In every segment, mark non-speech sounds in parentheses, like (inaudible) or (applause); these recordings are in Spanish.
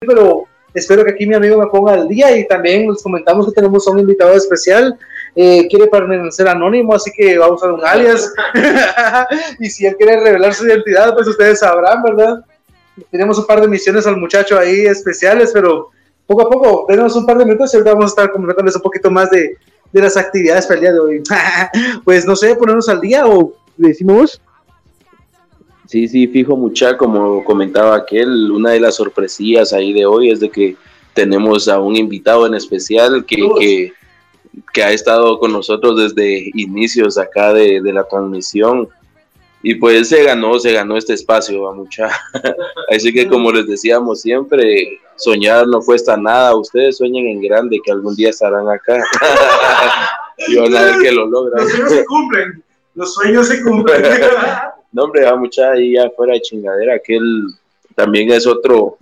pero espero que aquí mi amigo me ponga al día y también les comentamos que tenemos a un invitado especial. Eh, quiere permanecer anónimo, así que vamos a usar un alias. (laughs) y si él quiere revelar su identidad, pues ustedes sabrán, ¿verdad? Tenemos un par de misiones al muchacho ahí especiales, pero poco a poco, denos un par de minutos y ahorita vamos a estar comentándoles un poquito más de, de las actividades para el día de hoy. (laughs) pues no sé, ponernos al día o decimos. Sí, sí, fijo mucha, como comentaba aquel, una de las sorpresillas ahí de hoy es de que tenemos a un invitado en especial que, que, ha estado con nosotros desde inicios acá de, de, la transmisión y pues se ganó, se ganó este espacio a mucha. (laughs) Así que como les decíamos siempre, soñar no cuesta nada, ustedes sueñen en grande que algún día estarán acá (laughs) y van a ver que lo logran. Los sueños se cumplen, los sueños se cumplen. (laughs) No, hombre, va mucha ahí afuera de chingadera, que él también es otro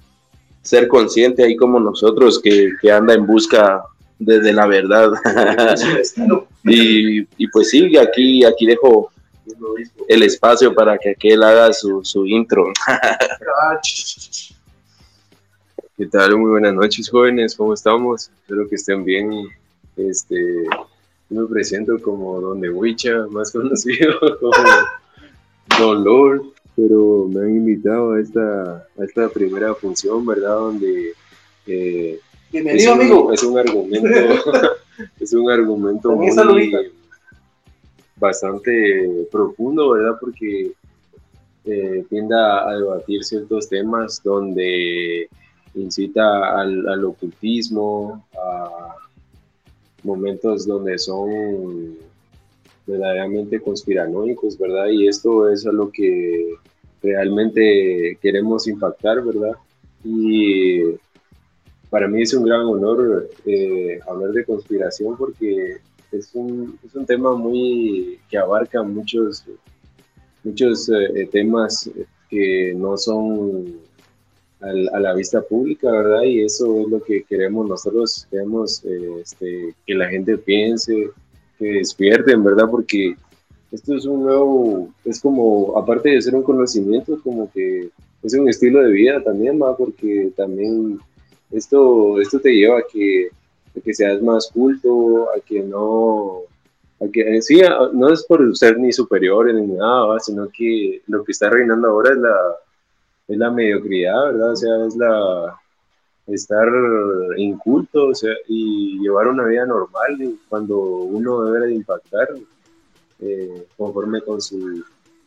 ser consciente ahí como nosotros que, que anda en busca de, la verdad. (laughs) y, y, pues sí, aquí, aquí dejo el espacio para que aquel haga su, su intro. (laughs) ¿Qué tal? Muy buenas noches, jóvenes. ¿Cómo estamos? Espero que estén bien. Este, me presento como Don de Huicha, más conocido (laughs) como dolor, pero me han invitado a esta, a esta primera función, ¿verdad? Donde eh, Bienvenido, es un, amigo. Es un argumento, (laughs) es un argumento muy, bastante profundo, ¿verdad? Porque eh, tiende a, debatir ciertos temas donde incita al, al ocultismo, a momentos donde son verdaderamente conspiranoicos, ¿verdad? Y esto es a lo que realmente queremos impactar, ¿verdad? Y para mí es un gran honor eh, hablar de conspiración porque es un, es un, tema muy que abarca muchos, muchos eh, temas que no son a la vista pública, ¿verdad? Y eso es lo que queremos nosotros, queremos eh, este, que la gente piense, que despierten, ¿verdad? Porque esto es un nuevo, es como, aparte de ser un conocimiento, como que es un estilo de vida también, ¿va? Porque también esto, esto te lleva a que, que seas más culto, a que no, a que, sí, no es por ser ni superior ni nada, sino que lo que está reinando ahora es la, es la mediocridad, ¿verdad? O sea, es la, estar inculto o sea, y llevar una vida normal cuando uno debe de impactar eh, conforme con su,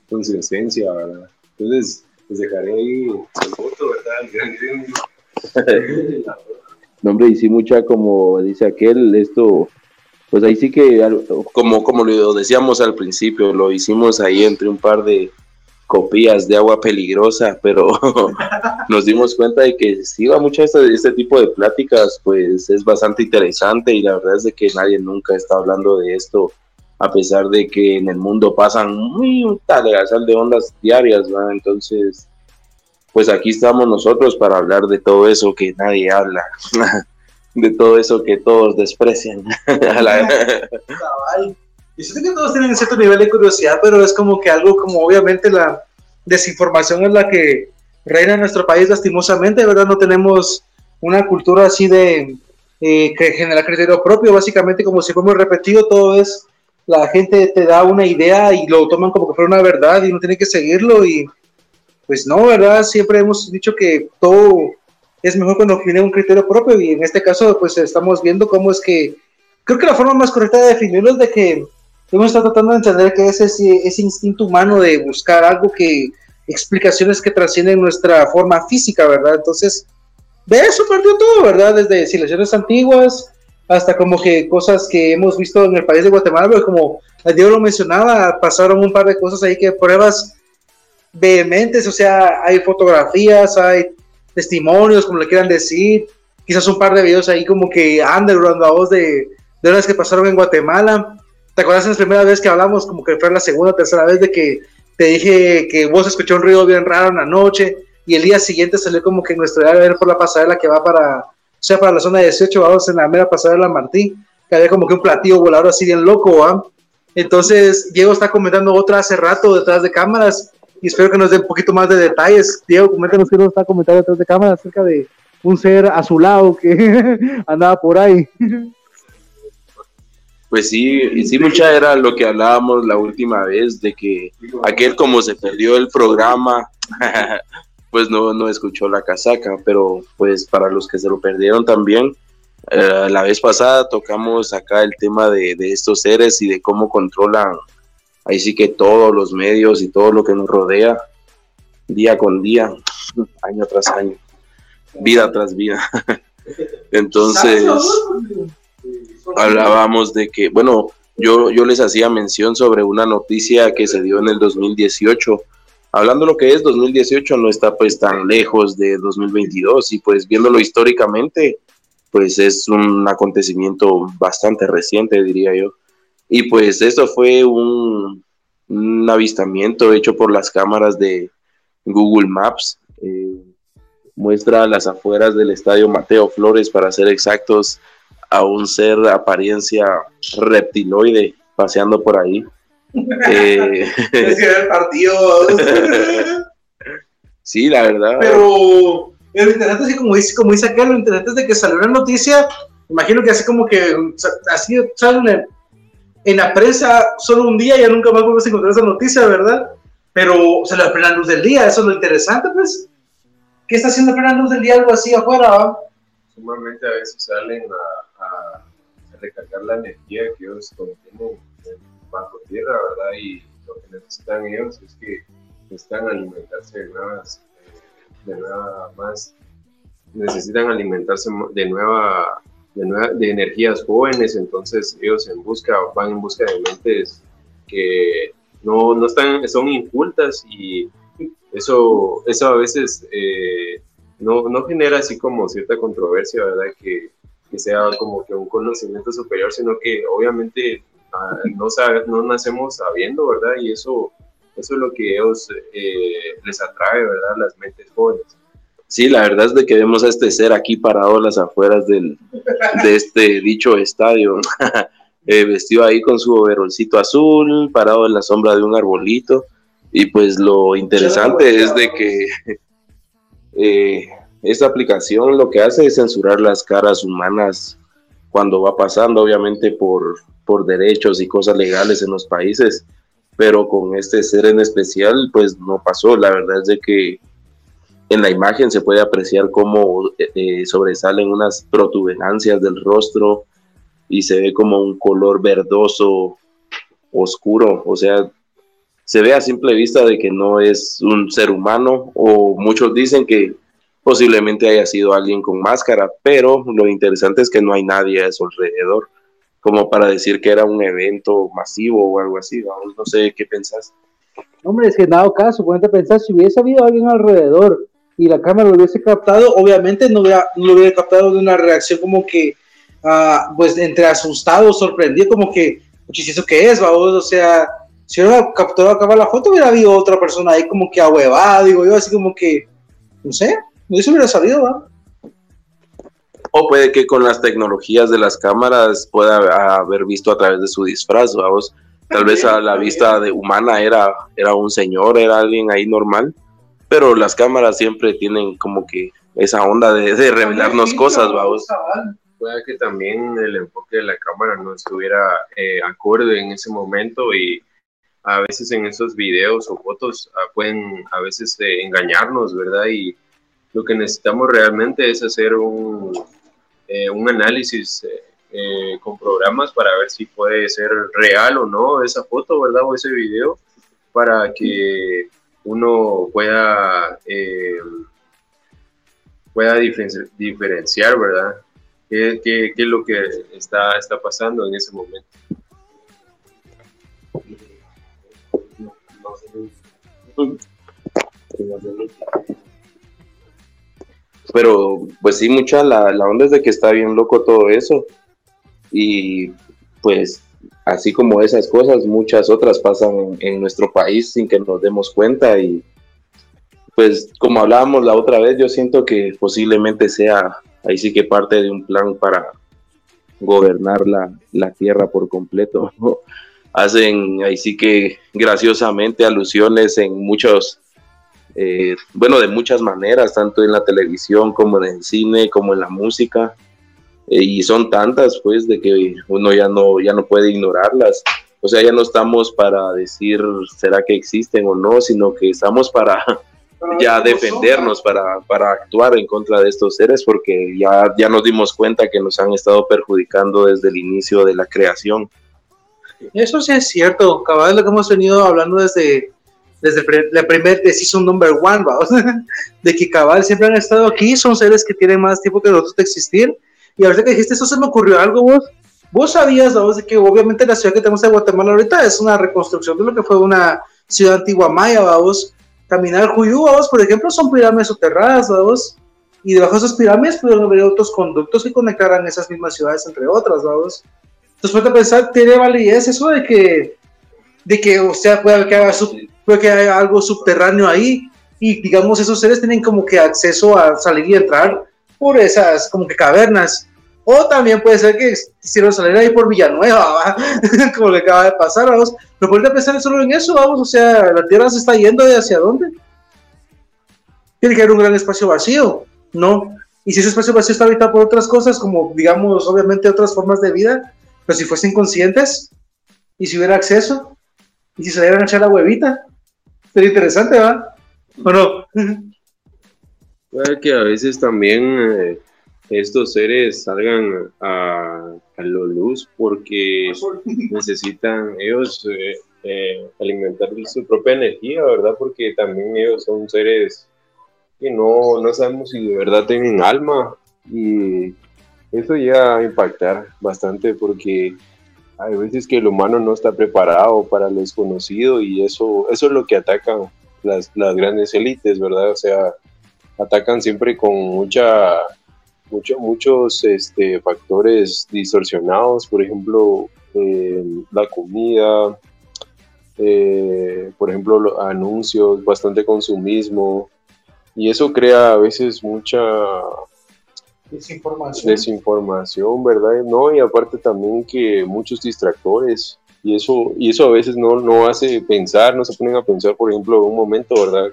con su esencia, ¿verdad? Entonces, les dejaré ahí el voto, ¿verdad? (laughs) no, hombre, y sí, mucha, como dice aquel, esto, pues ahí sí que, como, como lo decíamos al principio, lo hicimos ahí entre un par de, copías de agua peligrosa, pero (laughs) nos dimos cuenta de que si va mucho este, este tipo de pláticas, pues es bastante interesante y la verdad es que nadie nunca está hablando de esto, a pesar de que en el mundo pasan muy tal de ondas diarias, ¿no? Entonces, pues aquí estamos nosotros para hablar de todo eso que nadie habla, (laughs) de todo eso que todos desprecian. (laughs) Y sé que todos tienen cierto nivel de curiosidad, pero es como que algo como obviamente la desinformación es la que reina en nuestro país lastimosamente, ¿verdad? No tenemos una cultura así de eh, que genera criterio propio, básicamente como si fuéramos repetido, todo es, la gente te da una idea y lo toman como que fuera una verdad y no tiene que seguirlo y pues no, ¿verdad? Siempre hemos dicho que todo es mejor cuando tiene un criterio propio y en este caso pues estamos viendo cómo es que, creo que la forma más correcta de definirlo es de que hemos estado tratando de entender que es ese, ese instinto humano de buscar algo que, explicaciones que trascienden nuestra forma física, ¿verdad? Entonces, de eso partió todo, ¿verdad? Desde civilizaciones antiguas hasta como que cosas que hemos visto en el país de Guatemala, pero como Diego lo mencionaba, pasaron un par de cosas ahí que pruebas vehementes, o sea, hay fotografías, hay testimonios, como le quieran decir, quizás un par de videos ahí como que underground a voz de, de horas que pasaron en Guatemala, ¿Te acuerdas la primera vez que hablamos? Como que fue la segunda tercera vez de que te dije que vos escuchó un ruido bien raro en la noche y el día siguiente salió como que nuestro día ver por la pasarela que va para, o sea, para la zona de 18, vamos en la mera pasarela Martín, que había como que un platillo volador así bien loco, ¿ah? Entonces, Diego está comentando otra hace rato detrás de cámaras y espero que nos dé un poquito más de detalles. Diego, coméntanos qué nos está comentando detrás de cámaras acerca de un ser azulado que (laughs) andaba por ahí. Pues sí, y sí, mucha era lo que hablábamos la última vez, de que aquel como se perdió el programa, (laughs) pues no, no escuchó la casaca, pero pues para los que se lo perdieron también, eh, la vez pasada tocamos acá el tema de, de, estos seres y de cómo controlan ahí sí que todos los medios y todo lo que nos rodea día con día, (laughs) año tras año, vida tras vida. (laughs) Entonces, hablábamos de que, bueno, yo, yo les hacía mención sobre una noticia que se dio en el 2018. Hablando lo que es 2018, no está pues tan lejos de 2022 y pues viéndolo históricamente, pues es un acontecimiento bastante reciente, diría yo. Y pues esto fue un, avistamiento hecho por las cámaras de Google Maps. Eh, muestra las afueras del estadio Mateo Flores, para ser exactos, a un ser de apariencia reptiloide paseando por ahí. (laughs) eh, es el partido. (laughs) sí, la verdad. Pero lo interesante es que, como dice, como dice aquel, lo interesante es de que salió una noticia, imagino que así como que así sale en la prensa solo un día, ya nunca más vuelves a encontrar esa noticia, ¿verdad? Pero se le plena luz del día, eso es lo interesante, pues. ¿Qué está haciendo plena luz del día algo así afuera? Sumamente a veces salen a, recargar la energía que ellos contienen bajo tierra, ¿verdad? Y lo que necesitan ellos es que necesitan alimentarse de nuevas, de nueva más, necesitan alimentarse de nueva, de nueva, de energías jóvenes, entonces ellos en busca, van en busca de mentes que no, no están, son incultas y eso, eso a veces eh, no, no genera así como cierta controversia, ¿verdad? Que, que sea como que un conocimiento superior, sino que obviamente ah, no, sabe, no nacemos sabiendo, ¿verdad? Y eso, eso es lo que ellos eh, les atrae, ¿verdad? Las mentes jóvenes. Sí, la verdad es de que vemos a este ser aquí parado a las afueras del, de este dicho estadio, (laughs) eh, vestido ahí con su overolcito azul, parado en la sombra de un arbolito. Y pues lo interesante es de que (laughs) eh, esta aplicación lo que hace es censurar las caras humanas cuando va pasando, obviamente por, por derechos y cosas legales en los países, pero con este ser en especial, pues no pasó. La verdad es de que en la imagen se puede apreciar cómo eh, sobresalen unas protuberancias del rostro y se ve como un color verdoso oscuro, o sea, se ve a simple vista de que no es un ser humano o muchos dicen que posiblemente haya sido alguien con máscara, pero lo interesante es que no hay nadie a su alrededor como para decir que era un evento masivo o algo así, no sé qué pensás. Hombre, es que en dado caso, ponete a pensar, si hubiese habido alguien alrededor y la cámara lo hubiese captado, obviamente no, hubiera, no lo hubiera captado de una reacción como que, uh, pues, entre asustado, sorprendido, como que, muchísimo que es, vamos, o sea, si hubiera capturado acá la foto, hubiera habido otra persona ahí como que ahuevada, digo yo, así como que, no sé, no se hubiera salido, ¿va? O puede que con las tecnologías de las cámaras pueda haber visto a través de su disfraz, vamos. Tal vez a la vista de humana era, era un señor, era alguien ahí normal, pero las cámaras siempre tienen como que esa onda de, de revelarnos cosas, vamos. Puede que también el enfoque de la cámara no estuviera eh, acorde en ese momento y a veces en esos videos o fotos uh, pueden a veces eh, engañarnos, ¿verdad? Y lo que necesitamos realmente es hacer un, eh, un análisis eh, eh, con programas para ver si puede ser real o no esa foto, ¿verdad? O ese video, para que uno pueda, pueda diferenciar, ¿verdad? ¿Qué, qué, es lo que está, está pasando en ese momento? Pero pues sí, mucha la, la onda es de que está bien loco todo eso. Y pues así como esas cosas, muchas otras pasan en, nuestro país sin que nos demos cuenta y pues como hablábamos la otra vez, yo siento que posiblemente sea ahí sí que parte de un plan para gobernar la, la tierra por completo. Hacen ahí sí que graciosamente alusiones en muchos eh, bueno, de muchas maneras, tanto en la televisión como en el cine, como en la música, eh, y son tantas, pues, de que uno ya no, ya no puede ignorarlas. O sea, ya no estamos para decir será que existen o no, sino que estamos para ya defendernos, para, para actuar en contra de estos seres, porque ya, ya nos dimos cuenta que nos han estado perjudicando desde el inicio de la creación. Eso sí es cierto, cabal, lo que hemos venido hablando desde, desde la primera Season Number One, vamos, (laughs) de que cabal siempre han estado aquí, son seres que tienen más tiempo que nosotros de existir. Y ahorita que dijiste eso, se me ocurrió algo, vos. Vos sabías, vos, de que obviamente la ciudad que tenemos en Guatemala ahorita es una reconstrucción de lo que fue una ciudad antigua maya, vamos. Caminar Juyú, vamos, por ejemplo, son pirámides soterradas, vamos. Y debajo de esas pirámides pudieron haber otros conductos que conectaran esas mismas ciudades, entre otras, vamos. Entonces, puede pensar, tiene validez eso de que, de que o sea, puede que, haya puede que haya algo subterráneo ahí y, digamos, esos seres tienen como que acceso a salir y entrar por esas, como que cavernas. O también puede ser que quisieron salir ahí por Villanueva, (laughs) como le acaba de pasar, vamos. Pero puede pensar solo en eso, vamos, o sea, la Tierra se está yendo de hacia dónde. Tiene que haber un gran espacio vacío, ¿no? Y si ese espacio vacío está habitado por otras cosas, como digamos, obviamente otras formas de vida, pero si fuesen conscientes y si hubiera acceso y si se le a echar la huevita, sería interesante, ¿va? ¿O no? (laughs) Puede que a veces también eh, estos seres salgan a, a la luz porque (laughs) necesitan ellos eh, eh, alimentar su propia energía, ¿verdad? Porque también ellos son seres que no, no sabemos si de verdad tienen alma y eso llega a impactar bastante porque hay veces que el humano no está preparado para lo desconocido y eso, eso es lo que atacan las, las grandes élites, ¿verdad? O sea, atacan siempre con mucha, mucho, muchos este, factores distorsionados, por ejemplo, eh, la comida, eh, por ejemplo, los anuncios, bastante consumismo, y eso crea a veces mucha Desinformación. Desinformación, ¿verdad? No, y aparte también que muchos distractores. Y eso, y eso a veces no, no hace pensar, no se ponen a pensar, por ejemplo, un momento, ¿verdad?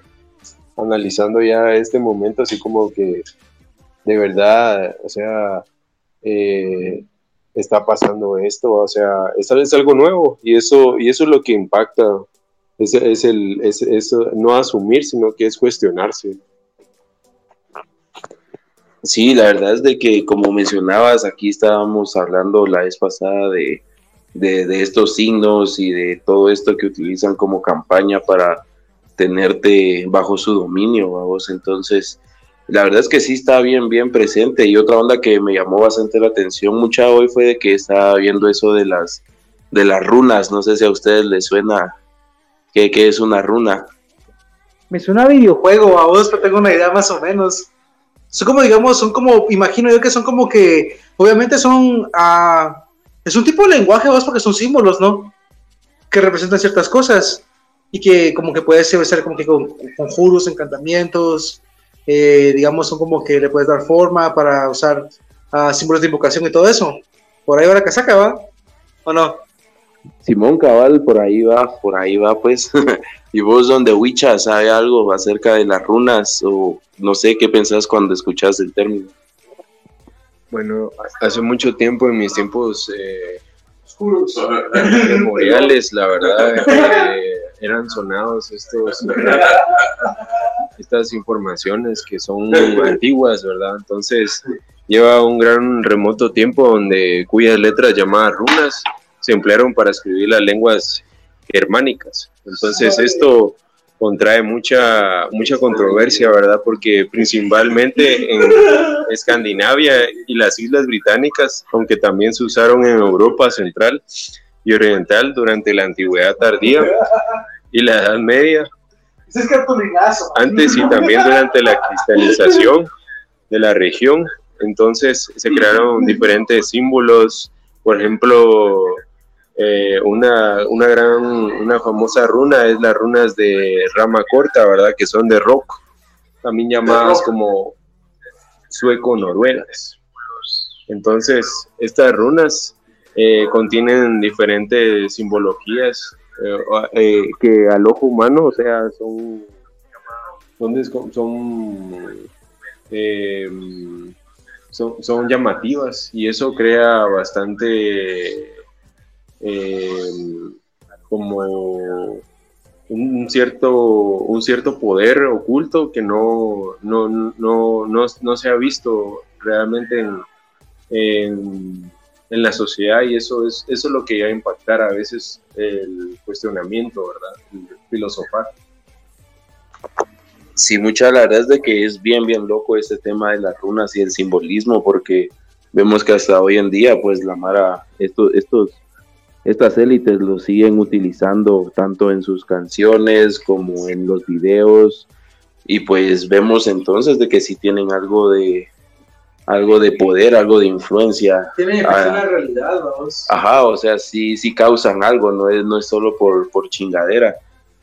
Analizando ya este momento, así como que de verdad, o sea, eh, está pasando esto, o sea, es, es algo nuevo y eso, y eso es lo que impacta, es, el, es, es no asumir, sino que es cuestionarse. Sí, la verdad es de que, como mencionabas, aquí estábamos hablando la vez pasada de, estos signos y de todo esto que utilizan como campaña para tenerte bajo su dominio, vamos. Entonces, la verdad es que sí está bien, bien presente. Y otra onda que me llamó bastante la atención mucha hoy fue de que estaba viendo eso de las, de las runas. No sé si a ustedes les suena qué, es una runa. Me suena a videojuego, a vos, pero tengo una idea más o menos son como, digamos, son como, imagino yo que son como que, obviamente son, ah, es un tipo de lenguaje, vos, porque son símbolos, ¿no? Que representan ciertas cosas y que como que puede ser, como que con conjuros, encantamientos, eh, digamos, son como que le puedes dar forma para usar uh, símbolos de invocación y todo eso. Por ahí va la casaca, ¿va? ¿O no? Simón Cabal, por ahí va, por ahí va, pues. (laughs) ¿Y vos, donde Wicha, sabe algo acerca de las runas? O no sé qué pensás cuando escuchás el término. Bueno, hace mucho tiempo, en mis tiempos eh, memoriales, la verdad, eh, eran sonados estos estas informaciones que son antiguas, ¿verdad? Entonces, lleva un gran remoto tiempo donde cuyas letras llamadas runas se emplearon para escribir las lenguas germánicas. Entonces esto contrae mucha, mucha controversia, ¿verdad? Porque principalmente en Escandinavia y las Islas Británicas, aunque también se usaron en Europa Central y Oriental durante la Antigüedad Tardía y la Edad Media, antes y también durante la cristalización de la región, entonces se crearon diferentes símbolos, por ejemplo, eh, una, una gran, una famosa runa es las runas de rama corta, ¿verdad? Que son de rock, también llamadas como sueco-noruegas. Entonces, estas runas eh, contienen diferentes simbologías eh, que al ojo humano, o sea, son eh, son, son, llamativas y eso crea bastante eh, como un cierto, un cierto poder oculto que no, no, no, no, se ha visto realmente en, en, la sociedad y eso es, eso es lo que va a impactar a veces el cuestionamiento, ¿verdad? El filosofar. Sí, mucha la verdad es de que es bien, bien loco este tema de las runas y el simbolismo, porque vemos que hasta hoy en día, pues la Mara, estos, estos, estas élites lo siguen utilizando tanto en sus canciones como en los videos, y pues vemos entonces de que sí tienen algo de algo de poder, algo de influencia. Tienen ah, la realidad, vamos. Ajá, o sea, sí, sí causan algo, no es, no es solo por, por chingadera.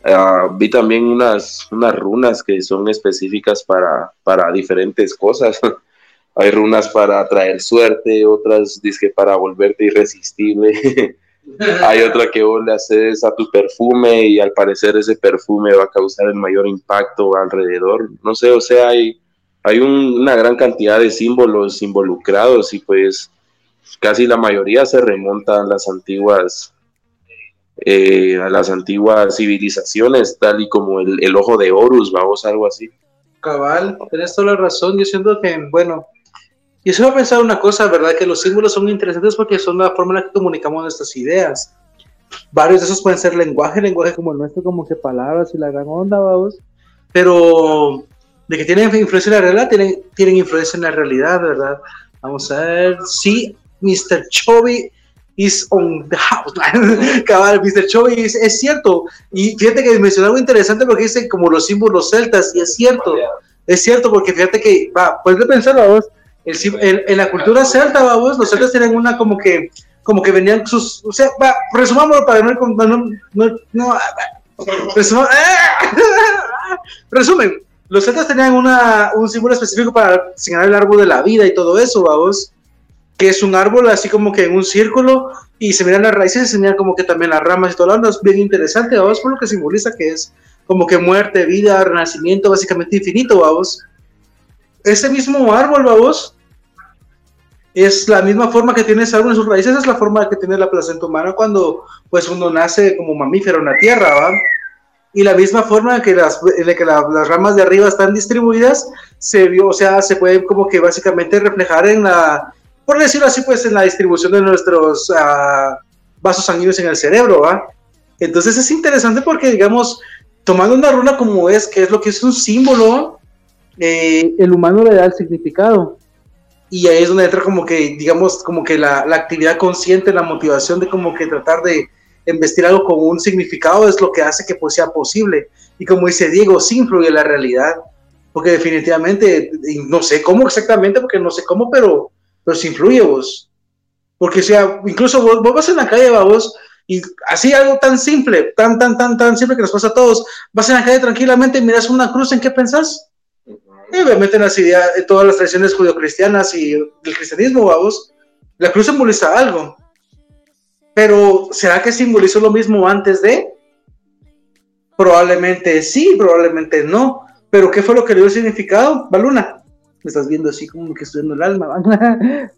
Ah, vi también unas, unas runas que son específicas para, para diferentes cosas. (laughs) Hay runas para atraer suerte, otras que para volverte irresistible. (laughs) Hay otra que vos le haces a tu perfume y al parecer ese perfume va a causar el mayor impacto alrededor. No sé, o sea, hay, hay una gran cantidad de símbolos involucrados y pues casi la mayoría se remontan a las antiguas eh, a las antiguas civilizaciones, tal y como el, ojo de Horus, vamos, algo así. Cabal, tienes toda la razón. Yo siento que, bueno, y eso va a pensar una cosa, ¿verdad? Que los símbolos son interesantes porque son la forma en la que comunicamos nuestras ideas. Varios de esos pueden ser lenguaje, lenguaje como el nuestro, como que palabras y la gran onda, vamos. Pero de que tienen influencia en la realidad, tienen, tienen influencia en la realidad, ¿verdad? Vamos a ver. Sí, Mr. Chovy is on the house. (laughs) Cabal, Mr. Chovy es, es, cierto. Y fíjate que mencionó algo interesante porque dice como los símbolos celtas, y es cierto. Es cierto, porque fíjate que, va, puedes pensar, vamos, el, en la cultura celta, vamos, los celtas tienen una como que, como que venían sus, o sea, va, resumámoslo para no, no, no, no resum, (laughs) resumen, los celtas tenían una, un símbolo específico para señalar el árbol de la vida y todo eso, vamos que es un árbol así como que en un círculo y se miran las raíces y se miran como que también las ramas y todo lo es bien interesante, vamos, por lo que simboliza que es como que muerte, vida, renacimiento, básicamente infinito, vamos. Ese mismo árbol, vamos, es la misma forma que tiene ese árbol en sus raíces, es la forma que tiene la placenta humana cuando pues uno nace como mamífero en la tierra, ¿va? Y la misma forma que las, de que las ramas de arriba están distribuidas, se vio, o sea, se puede como que básicamente reflejar en la, por decirlo así, pues en la distribución de nuestros uh, vasos sanguíneos en el cerebro, ¿va? Entonces es interesante porque, digamos, tomando una runa como es, que es lo que es un símbolo, eh, el humano le da el significado. Y ahí es donde entra como que, digamos, como que la, la actividad consciente, la motivación de como que tratar de investir algo con un significado es lo que hace que pues sea posible. Y como dice Diego, sí influye la realidad. Porque definitivamente, no sé cómo exactamente, porque no sé cómo, pero pero si influye vos. Porque sea, incluso vos, vas en la calle, vos, y así algo tan simple, tan, tan, tan, tan simple que nos pasa a todos, vas en la calle tranquilamente y miras una cruz, ¿en qué pensás? Obviamente en las ideas, en todas las tradiciones judio-cristianas y el cristianismo, vos, la cruz simboliza algo. Pero, ¿será que simbolizó lo mismo antes de? Probablemente sí, probablemente no. Pero, ¿qué fue lo que le dio el significado? Baluna me estás viendo así como que en el alma. (laughs)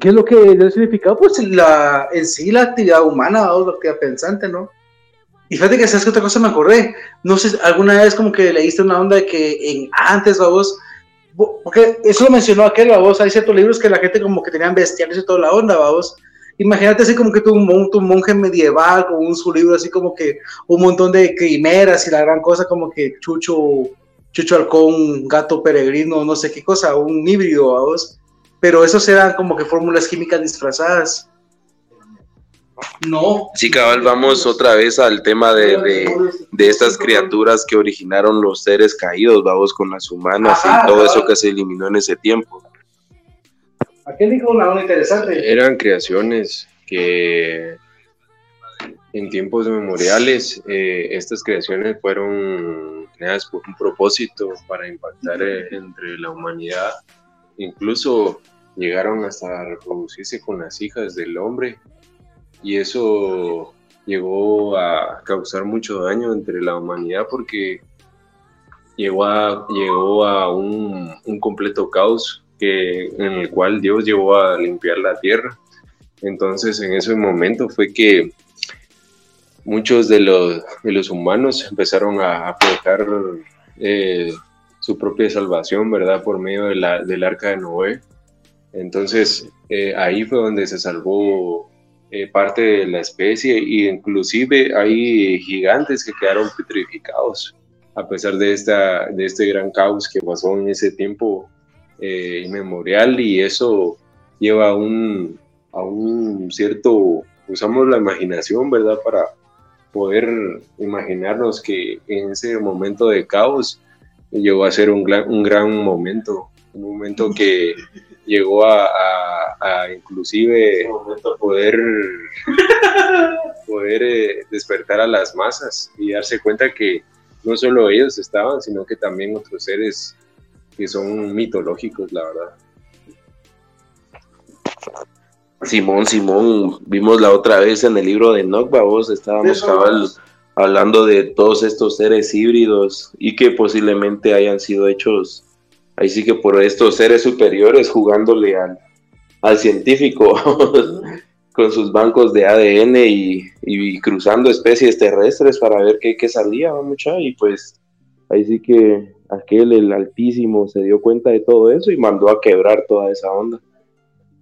¿Qué es lo que dio el significado? Pues la, en sí la actividad humana, o la actividad pensante, ¿no? Y fíjate que sabes que otra cosa me acordé. No sé, alguna vez como que leíste una onda de que en antes, vos, porque eso lo mencionó aquel, vos, hay ciertos libros que la gente como que tenían bestiales y toda la onda, vos. Imagínate así como que tu, tu monje medieval con un su libro así como que un montón de quimeras y la gran cosa como que Chucho chucho halcón, gato peregrino, no sé qué cosa, un híbrido, vos. Pero esos eran como que fórmulas químicas disfrazadas. No. Sí, cabal, vamos otra vez al tema de, de, estas criaturas que originaron los seres caídos, vamos, con las humanas y todo eso que se eliminó en ese tiempo. Aquel dijo una interesante. Eran creaciones que en tiempos memoriales eh, estas creaciones fueron creadas por un propósito para impactar eh, entre la humanidad. Incluso llegaron hasta reproducirse con las hijas del hombre y eso llegó a causar mucho daño entre la humanidad porque llegó a, llegó a un, completo caos que, en el cual Dios llegó a limpiar la tierra. Entonces en ese momento fue que muchos de los, de los humanos empezaron a, a eh, su propia salvación, ¿verdad? Por medio del arca de Noé. Entonces eh, ahí fue donde se salvó eh, parte de la especie e inclusive hay gigantes que quedaron petrificados a pesar de, esta, de este gran caos que pasó en ese tiempo eh, inmemorial y eso lleva a un, a un cierto, usamos la imaginación, ¿verdad? Para poder imaginarnos que en ese momento de caos llegó a ser un, un gran momento, un momento que llegó a, a, inclusive poder, (laughs) poder eh, despertar a las masas y darse cuenta que no solo ellos estaban, sino que también otros seres que son mitológicos, la verdad. Simón, Simón, vimos la otra vez en el libro de Nokba, vos estábamos hablando de todos estos seres híbridos y que posiblemente hayan sido hechos ahí sí que por estos seres superiores jugándole al, al científico (laughs) con sus bancos de ADN y, cruzando especies terrestres para ver qué, qué salía, mucha, y pues ahí sí que aquel, el altísimo, se dio cuenta de todo eso y mandó a quebrar toda esa onda.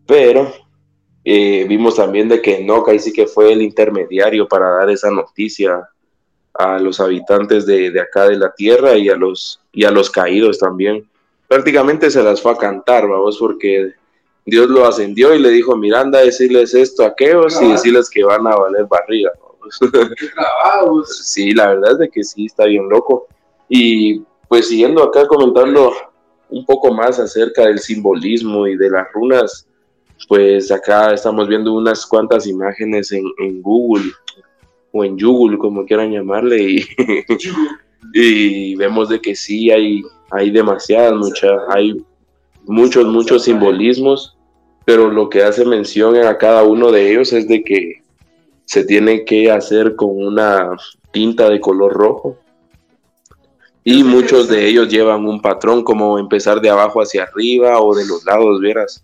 Pero eh, vimos también de que Enoch ahí sí que fue el intermediario para dar esa noticia a los habitantes de, de, acá de la tierra y a los, y a los caídos también prácticamente se las fue a cantar, vamos, porque Dios lo ascendió y le dijo, Miranda, decirles esto a aquellos y decirles que van a valer barriga. (laughs) sí, la verdad es de que sí, está bien loco. Y pues siguiendo acá comentando un poco más acerca del simbolismo y de las runas, pues acá estamos viendo unas cuantas imágenes en, en Google o en Google, como quieran llamarle, y, (laughs) y vemos de que sí hay hay demasiadas, muchas, hay muchos, muchos simbolismos, pero lo que hace mención a cada uno de ellos es de que se tiene que hacer con una tinta de color rojo. Y muchos de ellos llevan un patrón como empezar de abajo hacia arriba o de los lados, verás.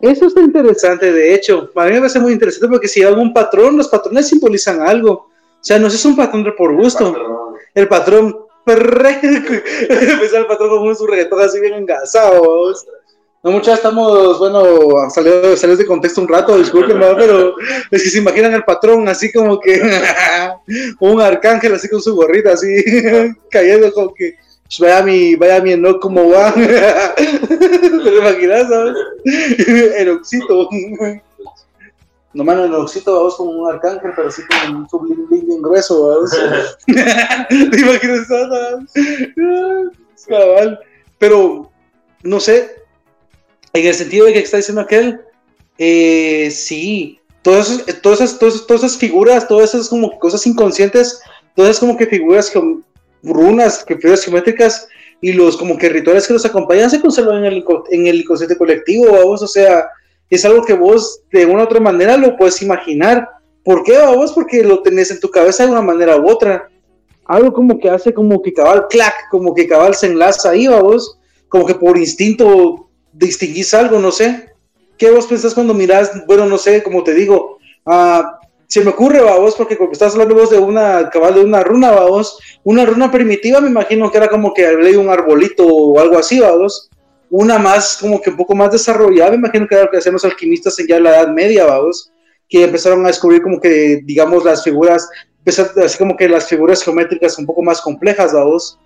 Eso está interesante, de hecho. A mí me parece muy interesante porque si hay un patrón, los patrones simbolizan algo. O sea, no es un patrón de por gusto. El patrón (laughs) Empezó el patrón con su reggaetón así bien engasados. No, muchas estamos, bueno, salió, salió de contexto un rato, disculpen, pero es que se imaginan el patrón así como que (laughs) un arcángel así con su gorrita así (laughs) cayendo como que vaya mi, vaya mi no como va. ¿Te lo imaginas, sabes? El oxito. No, mano, el oxito vamos como un arcángel, pero así como un sublime bien grueso, vamos. (laughs) ¿Te imaginas Cabal. Pero, no sé, en el sentido de que está diciendo aquel, eh, sí, todas esas, todas, esas, todas, esas figuras, todas esas como cosas inconscientes, todas esas como que figuras, con runas, que figuras geométricas y los como que rituales que los acompañan se conservan en el, en el inconsciente colectivo, vamos, o sea, es algo que vos de una u otra manera lo puedes imaginar. ¿Por qué vos? Porque lo tenés en tu cabeza de una manera u otra. Algo como que hace como que cabal clac, como que cabal se enlaza ahí, vos. Como que por instinto distinguís algo, no sé. ¿Qué vos pensás cuando mirás? Bueno, no sé, como te digo, uh, se me ocurre, vos, porque como estás hablando vos de una cabal de una runa, vos, una runa primitiva, me imagino que era como que hablé un arbolito o algo así, vos una más, como que un poco más desarrollada, me imagino que era lo que hacían los alquimistas en ya la Edad Media, vamos, que empezaron a descubrir como que, digamos, las figuras, así como que las figuras geométricas un poco más complejas, vamos,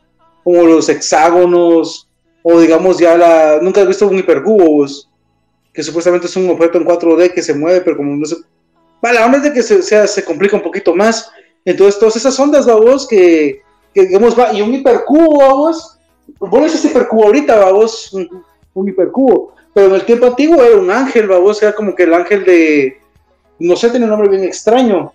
como los hexágonos, o digamos ya la, nunca has visto un hipercubo, que supuestamente es un objeto en 4D que se mueve, pero como no se... Vale, la onda es de que se, se complica un poquito más. Entonces, todas esas ondas, vamos, que, que digamos, va, y un hipercubo, vamos, vos ese hipercubo ahorita, vos, un, un, hipercubo, pero en el tiempo antiguo era un ángel, vos, era como que el ángel de, no sé, tiene un nombre bien extraño.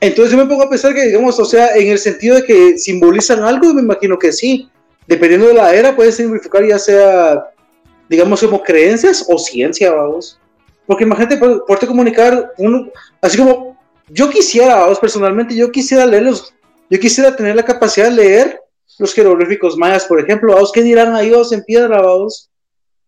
Entonces yo me pongo a pensar que, digamos, o sea, en el sentido de que simbolizan algo, me imagino que sí. Dependiendo de la era, puede significar ya sea, digamos, como creencias o ciencia, vamos. Porque imagínate, poderte comunicar, uno, así como yo quisiera, vamos, personalmente, yo quisiera leerlos, yo quisiera tener la capacidad de leer los jeroglíficos mayas, por ejemplo, vamos, ¿qué dirán ahí, vamos, en piedra, vamos?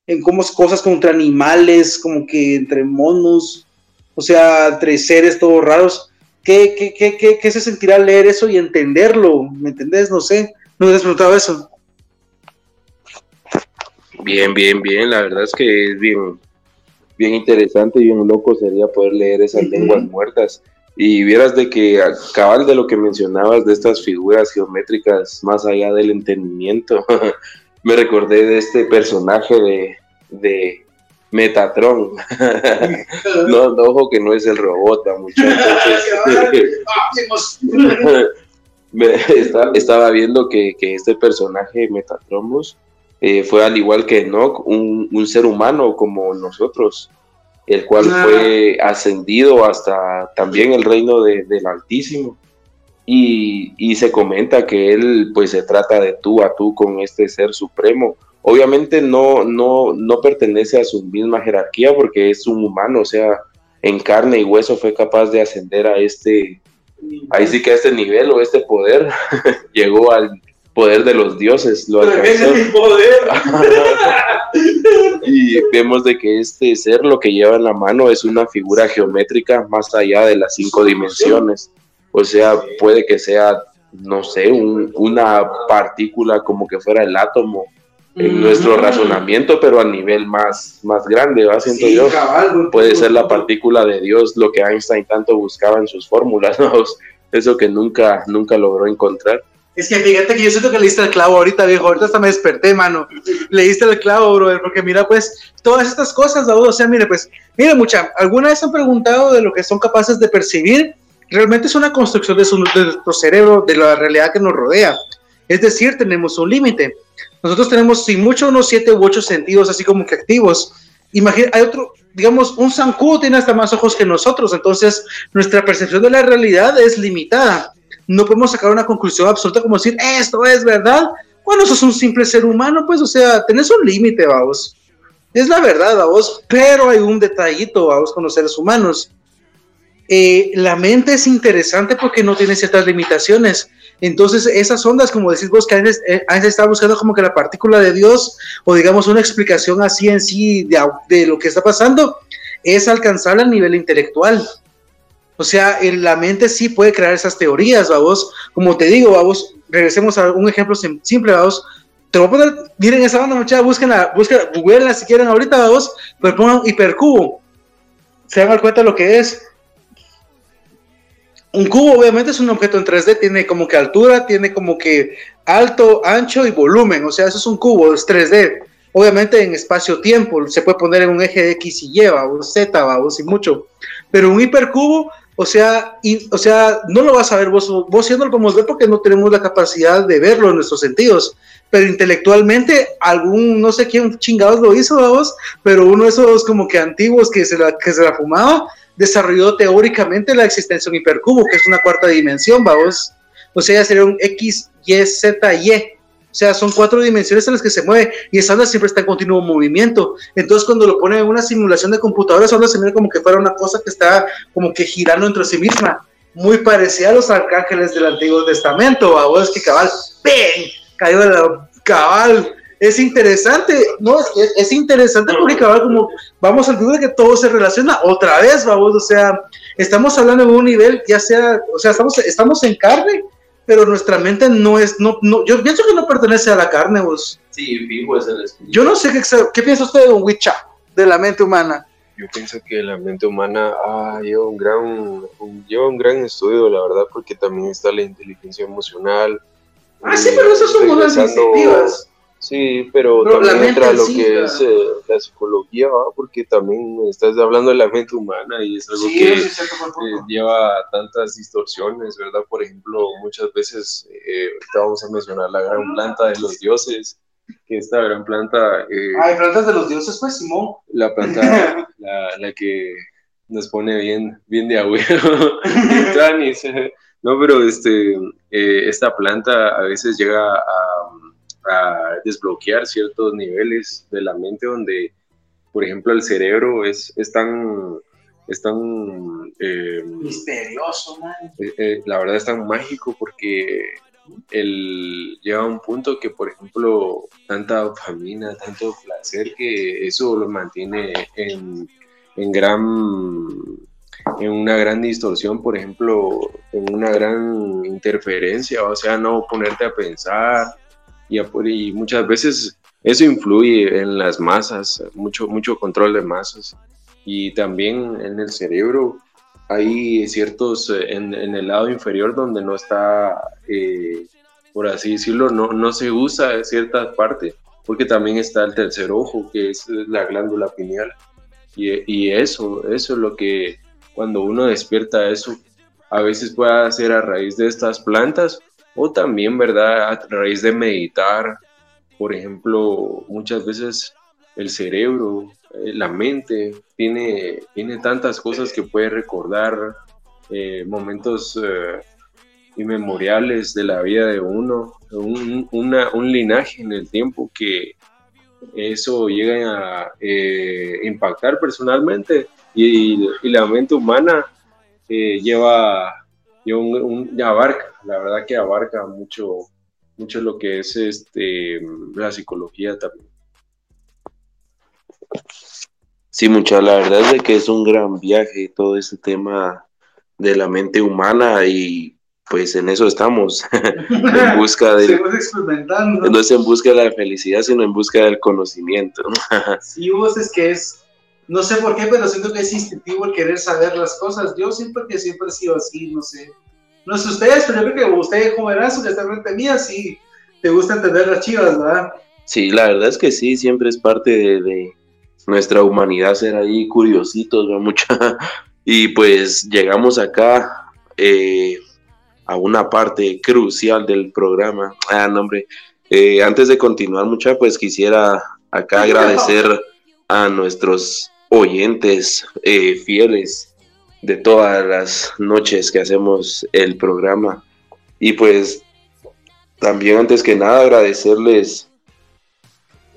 En cómo cosas contra animales, como que entre monos, o sea, entre seres todos raros. ¿Qué, qué, qué, qué, se sentirá leer eso y entenderlo? ¿Me entendés? No sé. ¿No me has preguntado eso? Bien, bien, bien. La verdad es que es bien, bien interesante y bien loco sería poder leer esas lenguas muertas. Y vieras de que cabal de lo que mencionabas de estas figuras geométricas más allá del entendimiento, (laughs) me recordé de este personaje de, de Metatron. (laughs) no, no, ojo que no es el robot, muchachos. (laughs) estaba viendo que, que, este personaje Metatromos eh, fue al igual que Enoch, un, un ser humano como nosotros el cual fue ascendido hasta también el reino del Altísimo. Y, se comenta que él pues se trata de tú a tú con este ser supremo. Obviamente no, no, no pertenece a su misma jerarquía porque es un humano, o sea, en carne y hueso fue capaz de ascender a este, ahí sí que a este nivel o este poder, (laughs) llegó al poder de los dioses, lo alcanzó. poder. (laughs) y vemos de que este ser lo que lleva en la mano es una figura geométrica más allá de las cinco dimensiones. O sea, puede que sea, no sé, una partícula como que fuera el átomo en nuestro razonamiento, pero a nivel más, más grande, ¿va? Siento yo. puede ser la partícula de Dios, lo que Einstein tanto buscaba en sus fórmulas, (laughs) Eso que nunca, nunca logró encontrar. Es que fíjate que yo siento que leíste el clavo ahorita, viejo. Ahorita hasta me desperté, mano. Leíste el clavo, brother. Porque mira, pues, todas estas cosas, O sea, mire, pues, mire, mucha. ¿Alguna vez han preguntado de lo que son capaces de percibir? Realmente es una construcción de, nuestro cerebro, de la realidad que nos rodea. Es decir, tenemos un límite. Nosotros tenemos, sin mucho, unos siete u ocho sentidos, así como que activos. Imagina, hay otro, digamos, un zancudo tiene hasta más ojos que nosotros, entonces nuestra percepción de la realidad es limitada no podemos sacar una conclusión absoluta como decir, esto es verdad. Bueno, sos un simple ser humano, pues, o sea, tenés un límite, vamos. Es la verdad, vamos, pero hay un detallito, vamos, con los seres humanos. Eh, la mente es interesante porque no tiene ciertas limitaciones. Entonces, esas ondas, como decís vos, que a veces, eh, está buscando como que la partícula de Dios, o digamos una explicación así en sí de, de lo que está pasando, es alcanzar al nivel intelectual. O sea, en la mente sí puede crear esas teorías, vamos. Como te digo, vamos, regresemos a un ejemplo simple, vamos. Te voy a poner, miren esa banda, muchachos, búsquenla, búsquenla, googleenla si quieren ahorita, vamos, pero pongan hipercubo. Se dan cuenta de lo que es. Un cubo obviamente es un objeto en 3D, tiene como que altura, tiene como que alto, ancho y volumen, o sea, eso es un cubo, es 3D. Obviamente en espacio-tiempo, se puede poner en un eje de X y Y, o Z, vamos, y mucho. Pero un hipercubo o sea, y, o sea, no lo vas a ver vos, vos siendo lo podemos ver porque no tenemos la capacidad de verlo en nuestros sentidos. Pero intelectualmente, algún, no sé quién chingados lo hizo, vos, pero uno de esos como que antiguos que se la, que se la fumaba, desarrolló teóricamente la existencia de un hipercubo, que es una cuarta dimensión, vamos. O sea, sería un X, Y, Z, Y. O sea, son cuatro dimensiones en las que se mueve y esa onda siempre está en continuo movimiento. Entonces, cuando lo ponen en una simulación de computadora, esa onda se mira como que fuera una cosa que está como que girando entre sí misma. Muy parecida a los arcángeles del Antiguo Testamento. A vos que cabal, ¡ven! Cayó de la cabal. Es interesante, no, es, es interesante porque cabal, como vamos al de que todo se relaciona otra vez, vamos, o sea, estamos hablando de un nivel, ya sea, o sea, estamos, estamos en carne, pero nuestra mente no es, no, no, yo pienso que no pertenece a la carne, vos. Sí, vivo es el espíritu. Yo no sé qué, qué piensa usted de un Wicca, de la mente humana. Yo pienso que la mente humana ah, lleva, un gran, un, lleva un gran estudio, la verdad, porque también está la inteligencia emocional. Ah, sí, pero esas son cosas instintivas. Sí, pero, también entra lo que es eh, la psicología, porque también estás hablando de la mente humana y es algo que eh, lleva tantas distorsiones, ¿verdad? Por ejemplo, muchas veces, eh, vamos a mencionar la gran planta de los dioses, que esta gran planta... Hay plantas de los dioses, pues, Simón. La planta, (laughs) la, la, que nos pone bien, bien de abuelo, (laughs) no, pero este, esta planta a veces llega a a desbloquear ciertos niveles de la mente donde, por ejemplo, el cerebro es, es tan, es tan... Eh, Misterioso, man. Eh, eh, la verdad es tan mágico porque él llega a un punto que, por ejemplo, tanta dopamina, tanto placer, que eso lo mantiene en, en gran en una gran distorsión, por ejemplo, en una gran interferencia, o sea, no ponerte a pensar y, y muchas veces eso influye en las masas, mucho, mucho control de masas y también en el cerebro hay ciertos, eh, en, el lado inferior donde no está, eh, por así decirlo, no, no se usa cierta parte, porque también está el tercer ojo, que es la glándula pineal. Y, y eso, eso es lo que cuando uno despierta eso, a veces puede hacer a raíz de estas plantas o también, ¿verdad? A raíz de meditar. Por ejemplo, muchas veces el cerebro, eh, la mente, tiene, tiene tantas cosas que puede recordar, eh, momentos eh, inmemoriales de la vida de uno, un, un, linaje en el tiempo que eso llega a impactar personalmente y, la mente humana lleva, un, abarca, la verdad que abarca mucho, mucho lo que es este, la psicología también. Sí, mucha, la verdad es de que es un gran viaje todo este tema de la mente humana y pues en eso estamos, (laughs) en busca de... No es en busca de la felicidad, sino en busca del conocimiento. (laughs) sí, vos es que es, no sé por qué, pero siento que es instintivo el querer saber las cosas. Yo siempre que siempre he sido así, no sé. No sé ustedes, pero yo creo que usted, jovenazo, que está frente mía, sí, te gusta entender las chivas, ¿verdad? Sí, la verdad es que sí, siempre es parte de nuestra humanidad ser ahí curiositos, ¿no? mucha. (laughs) Y pues llegamos acá eh, a una parte crucial del programa. Ah, no, hombre. Eh, antes de continuar, mucha, pues quisiera acá (laughs) agradecer a nuestros oyentes eh, fieles de todas las noches que hacemos el programa. Y pues también antes que nada agradecerles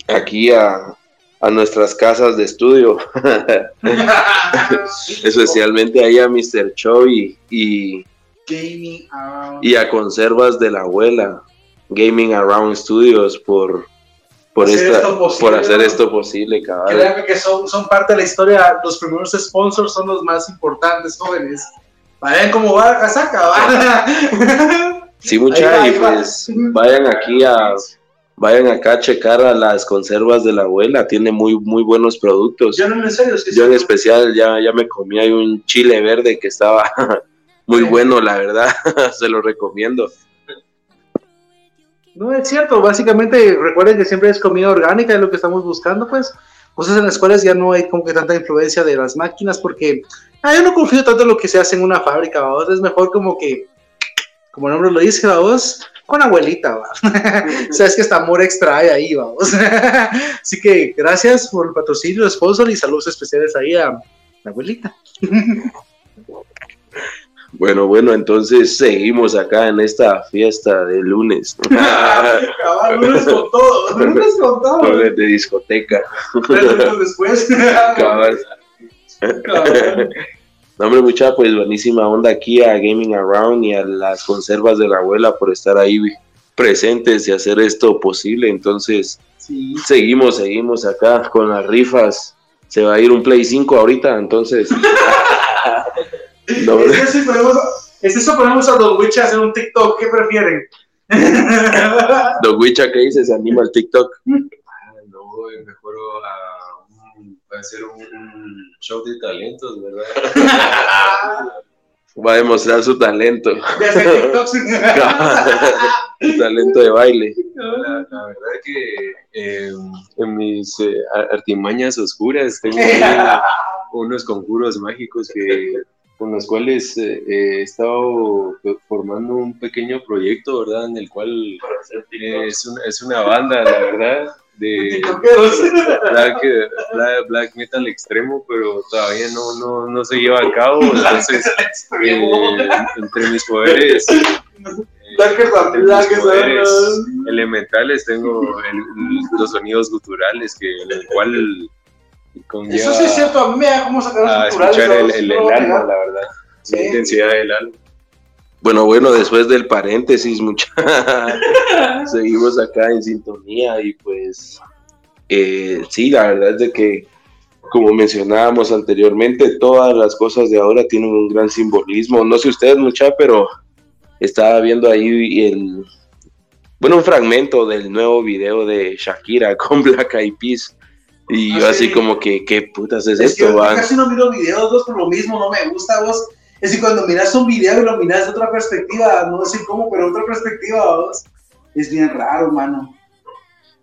aquí a, a nuestras casas de estudio, (laughs) especialmente ahí a Mr. Choi y, y a Conservas de la Abuela, Gaming Around Studios por por, esta, por hacer esto posible, cabrón. que son, son parte de la historia, los primeros sponsors son los más importantes, jóvenes. Vayan como va la casaca, (laughs) Sí, muchachos, y pues vayan aquí a vayan acá a checar a las conservas de la abuela, tiene muy muy buenos productos. Yo no en serio, Yo en especial ya, ya me comí ahí un chile verde que estaba (laughs) muy bueno, la verdad, (laughs) se lo recomiendo. No, es cierto, básicamente recuerden que siempre es comida orgánica, es lo que estamos buscando, pues, cosas en las cuales ya no hay como que tanta influencia de las máquinas, porque ah, yo no confío tanto en lo que se hace en una fábrica, ¿vamos? es mejor como que, como el nombre lo dice, vamos, con abuelita, ¿va? (laughs) Sabes que está amor extra ahí, vamos. (laughs) Así que gracias por el patrocinio, sponsor y saludos especiales ahí a la abuelita. (laughs) Bueno, bueno, entonces seguimos acá en esta fiesta de lunes. (laughs) Cabal, lunes con todo, lunes con todo. (laughs) de discoteca. después. (laughs) Cabal. No, hombre, mucha, pues buenísima onda aquí a Gaming Around y a las conservas de la abuela por estar ahí presentes y hacer esto posible. Entonces, seguimos, seguimos acá con las rifas. Se va a ir un Play 5 ahorita, entonces. No, es, eso, ponemos, es eso ponemos a Don Wicha a hacer un TikTok, ¿qué prefieren? (laughs) Don Wicha, ¿qué dice? ¿Se anima al TikTok? (laughs) Ah, no, mejor a va a ser un, show de talentos, ¿verdad? va a demostrar su talento. (laughs) su talento de baile. La, verdad es que eh, en mis eh, artimañas oscuras tengo unos conjuros mágicos que con los cuales eh, he estado formando un pequeño proyecto, ¿verdad? En el cual es, es una banda, la verdad, de black, metal extremo, pero todavía no, no, no se lleva a cabo. Entonces, eh, entre mis poderes, (laughs) elementales tengo los sonidos guturales que en el cual Eso sí es cierto, a mí me da como sacar a escuchar el, el, alma, la verdad. La intensidad del alma. Bueno, bueno, después del paréntesis, mucha (laughs) seguimos acá en sintonía y pues eh, sí, la verdad es de que como mencionábamos anteriormente, todas las cosas de ahora tienen un gran simbolismo. No sé ustedes mucha, pero estaba viendo ahí el, bueno, un fragmento del nuevo video de Shakira con Black Eyed Peas. Y yo ah, así como que, ¿qué putas es, esto? Yo, casi no miro videos, vos, por lo mismo, no me gusta, vos. Es decir, cuando miras un video y lo miras de otra perspectiva, no sé cómo, pero otra perspectiva, vos, es bien raro, mano.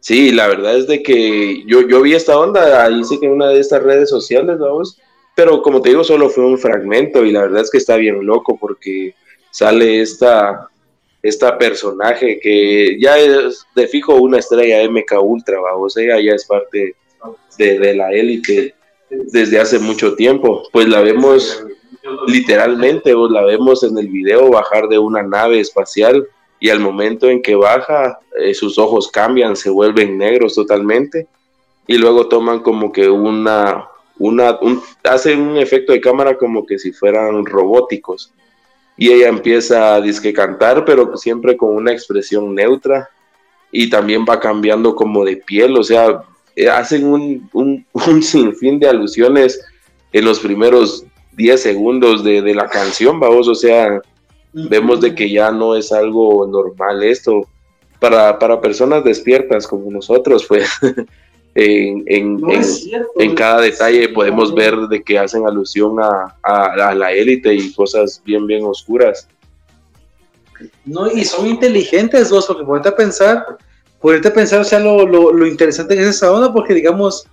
Sí, la verdad es de que yo, yo vi esta onda, ahí sí que en una de estas redes sociales, vamos, pero como te digo, solo fue un fragmento y la verdad es que está bien loco porque sale esta, esta personaje que ya es de fijo una estrella MK Ultra, vamos, ella ya es parte de, de la élite desde hace mucho tiempo, pues la vemos literalmente, vos la vemos en el video bajar de una nave espacial y al momento en que baja, eh, sus ojos cambian, se vuelven negros totalmente y luego toman como que una, una, un, hacen un efecto de cámara como que si fueran robóticos. Y ella empieza a disque cantar, pero siempre con una expresión neutra y también va cambiando como de piel, o sea, eh, hacen un, un, (laughs) un sinfín de alusiones en los primeros 10 segundos de, de la canción, vamos, o sea, vemos de que ya no es algo normal esto. Para, para personas despiertas como nosotros, pues (laughs) en, en, en, cada detalle podemos ver de que hacen alusión a, a, la élite y cosas bien, bien oscuras. No, y son inteligentes vos, porque ponerte a pensar, ponerte a pensar, o sea, lo, lo, interesante que es esa onda, porque digamos,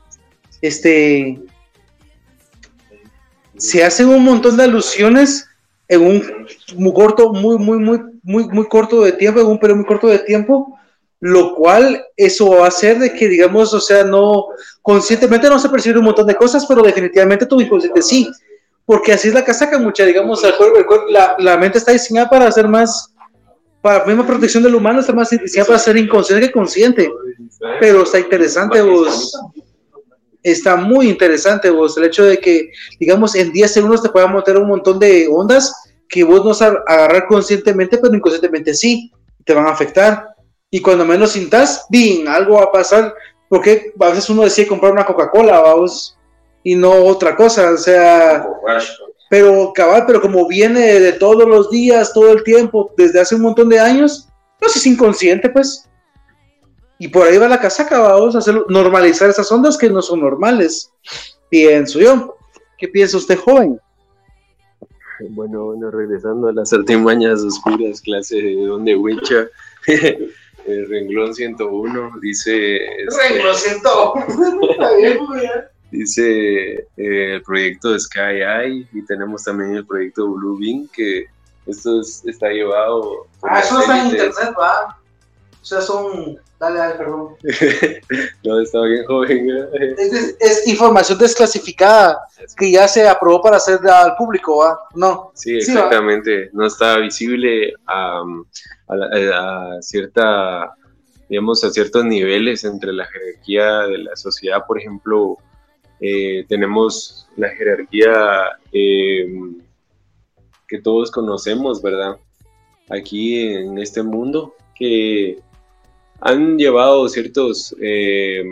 este, se hacen un montón de alusiones en un muy corto, muy, muy, muy, muy, muy corto de tiempo, en un periodo muy corto de tiempo, lo cual eso va a hacer de que, digamos, o sea, no, conscientemente no se percibe un montón de cosas, pero definitivamente tu inconsciente sí, porque así es la casaca, mucha, digamos, la, la, mente está diseñada para hacer más, para la misma protección del humano, está más para ser inconsciente que consciente, pero está interesante, vos. está muy interesante vos, el hecho de que, digamos, en 10 segundos te puedan meter un montón de ondas que vos no sabes agarrar conscientemente, pero inconscientemente sí, te van a afectar. Y cuando menos sintas, bien, algo va a pasar, porque a veces uno decide comprar una Coca-Cola, vamos, y no otra cosa, o sea, pero cabal, pero como viene de todos los días, todo el tiempo, desde hace un montón de años, no sé, es inconsciente, pues. Y por ahí va la casaca, vamos a hacer, normalizar esas ondas que no son normales, pienso yo. ¿Qué piensa usted, joven? Bueno, bueno, regresando a las artimañas oscuras, clase de donde Wicha, (laughs) el renglón 101, dice... Este, renglón 101, (laughs) dice eh, el proyecto de Sky Eye y tenemos también el proyecto Blue Beam, que esto está llevado... Ah, eso está en internet, va. O sea, son Dale, dale, perdón. (laughs) no, está bien joven. Es, información desclasificada que ya se aprobó para hacer al público, ¿va? No. Sí, exactamente. no está visible a, cierta, digamos, a ciertos niveles entre la jerarquía de la sociedad. Por ejemplo, eh, tenemos la jerarquía eh, que todos conocemos, ¿verdad? Aquí en este mundo, que han llevado ciertos, eh,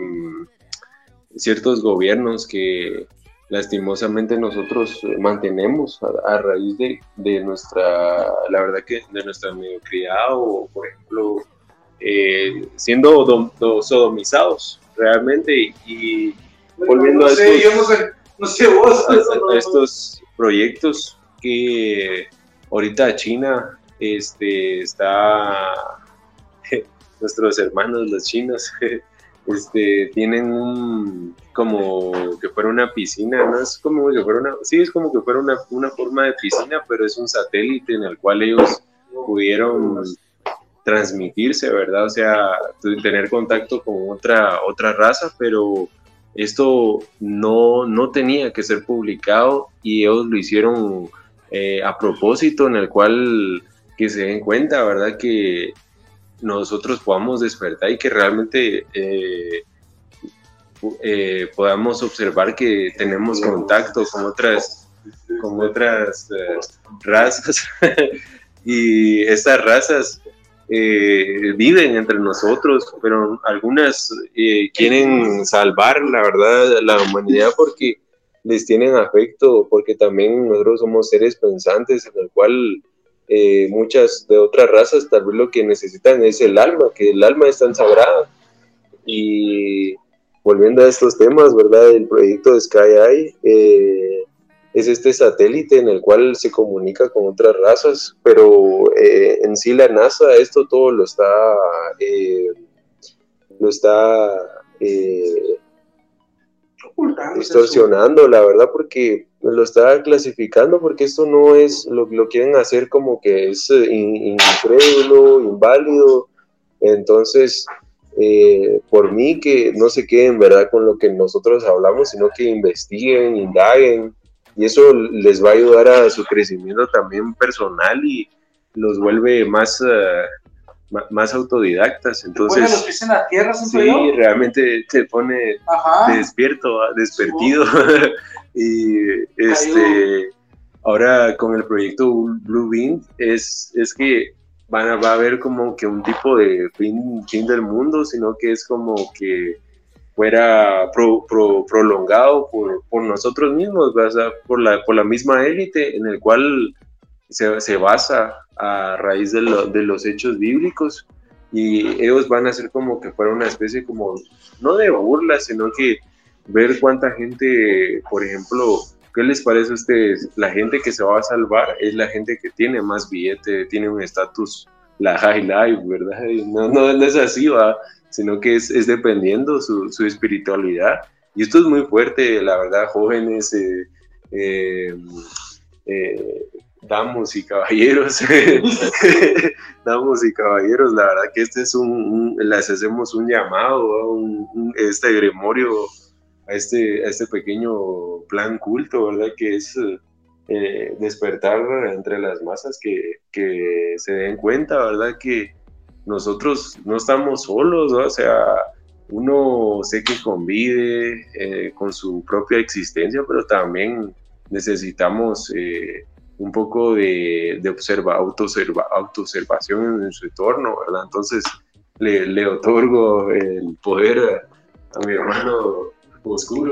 ciertos gobiernos que lastimosamente nosotros mantenemos a, raíz de, de, nuestra, la verdad que de nuestra mediocridad o, por ejemplo, eh, siendo sodomizados realmente y, volviendo a, estos, proyectos que ahorita China este, está (laughs) nuestros hermanos los chinos (laughs) este, tienen un, como que fuera una piscina, no es como que fuera una, sí es como que fuera una, una forma de piscina, pero es un satélite en el cual ellos pudieron transmitirse, ¿verdad? O sea, tener contacto con otra, otra raza, pero esto no, no tenía que ser publicado y ellos lo hicieron eh, a propósito, en el cual que se den cuenta, ¿verdad? Que nosotros podamos despertar y que realmente eh, eh, podamos observar que tenemos contacto con otras, con otras razas (laughs) y estas razas eh, viven entre nosotros, pero algunas quieren salvar, la verdad, la humanidad porque les tienen afecto, porque también nosotros somos seres pensantes en el cual muchas de otras razas tal vez lo que necesitan es el alma, que el alma es tan sagrada. Y volviendo a estos temas, ¿verdad? El proyecto de Sky Eye eh, es este satélite en el cual se comunica con otras razas, pero eh, en sí la NASA esto todo lo está, eh, lo está distorsionando, la verdad, porque lo está clasificando, porque esto no es, lo, lo quieren hacer como que es incrédulo, inválido, entonces eh, por mí que no se queden verdad con lo que nosotros hablamos, sino que investiguen, indaguen, y eso les va a ayudar a su crecimiento también personal y los vuelve más, eh, más autodidactas. Entonces, los en la tierra, sí, realmente te pone despierto, ah, despertido. (laughs) y este, ahora con el proyecto Blue Bean es, es que van a, va a haber como que un tipo de fin, fin del mundo, sino que es como que fuera prolongado por, por, nosotros mismos, por, la, por la misma élite en el cual se, se basa a raíz de, de, los hechos bíblicos y ellos van a ser como que fuera una especie como, no de burla, sino que ver cuánta gente, por ejemplo, ¿Qué les parece a ustedes? La gente que se va a salvar es la gente que tiene más billete, tiene un estatus, la high life, ¿verdad? No, no, es así, va, sino que es, es dependiendo su, su, espiritualidad. Y esto es muy fuerte, la verdad, jóvenes, eh, eh, eh, damos y caballeros, (laughs) damos y caballeros, la verdad que este es un, les hacemos un llamado, un, este gremorio a este, este pequeño plan culto, ¿verdad? Que es despertar entre las masas que, que, se den cuenta, ¿verdad? Que nosotros no estamos solos. O sea, uno sé que convive eh, con su propia existencia, pero también necesitamos eh, un poco de, de observa, autoobservación en su entorno, ¿verdad? Entonces le, otorgo el poder a, a mi hermano oscuro.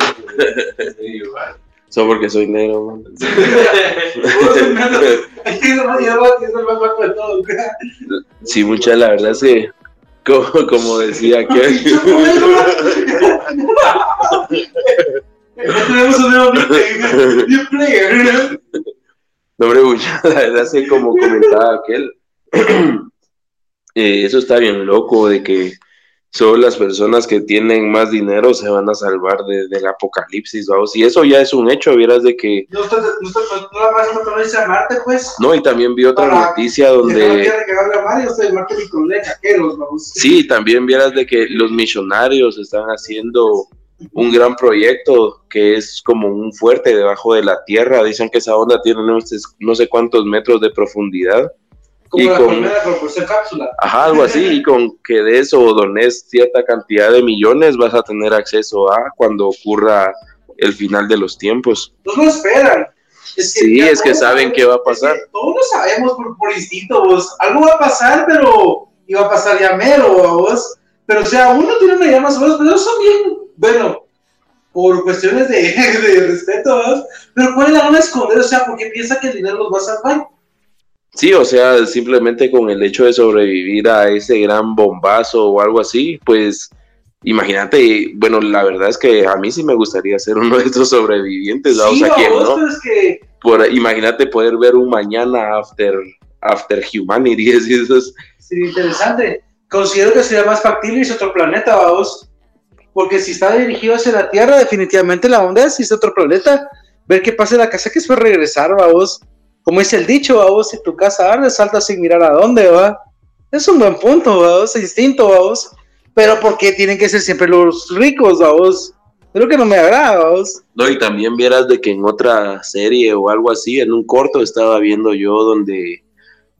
Solo porque soy negro, (laughs) Sí, mucha, la verdad es que, como, como decía que. Tenemos un nuevo player. No, hombre, mucha, la verdad es que, como comentaba aquel, (clears throat) eh, eso está bien loco de que solo las personas que tienen más dinero se van a salvar de, del apocalipsis, vamos. Y eso ya es un hecho, vieras de que... No, no, no, no, Marte, pues. No, y también vi otra noticia donde... Sí, también vieras de que los millonarios están haciendo un gran proyecto que es como un fuerte debajo de la tierra. Dicen que esa onda tiene no sé cuántos metros de profundidad como y la con, cápsula. Ajá, algo así, y con que de eso dones cierta cantidad de millones vas a tener acceso a cuando ocurra el final de los tiempos. No lo esperan. sí, es que saben qué va a pasar. todos lo sabemos por, por instinto, vos. Algo va a pasar, pero iba a pasar ya mero, vos. Pero, o sea, uno tiene una idea más o menos, pero eso bien, bueno, por cuestiones de, (laughs) de respeto, ¿vos? Pero ¿cuál es la gana esconder? O sea, porque piensa que el dinero los va a salvar. Sí, o sea, simplemente con el hecho de sobrevivir a ese gran bombazo o algo así, pues imagínate, bueno, la verdad es que a mí sí me gustaría ser uno de estos sobrevivientes, sí, o sea, ¿quién, no? que... Por, imagínate poder ver un mañana after, after humanity, eso (laughs) es... Sí, interesante. Considero que sería más factible irse otro planeta, vamos, porque si está dirigido hacia la Tierra, definitivamente la onda es irse otro planeta, ver qué pasa en la casa que es para regresar, vamos como dice el dicho, vos, si tu casa arde, salta sin mirar a dónde, va. Es un buen punto, vos, es distinto, vos. Pero ¿por qué tienen que ser siempre los ricos, vos? Creo que no me agrada, vos. No, y también vieras de que en otra serie o algo así, en un corto estaba viendo yo donde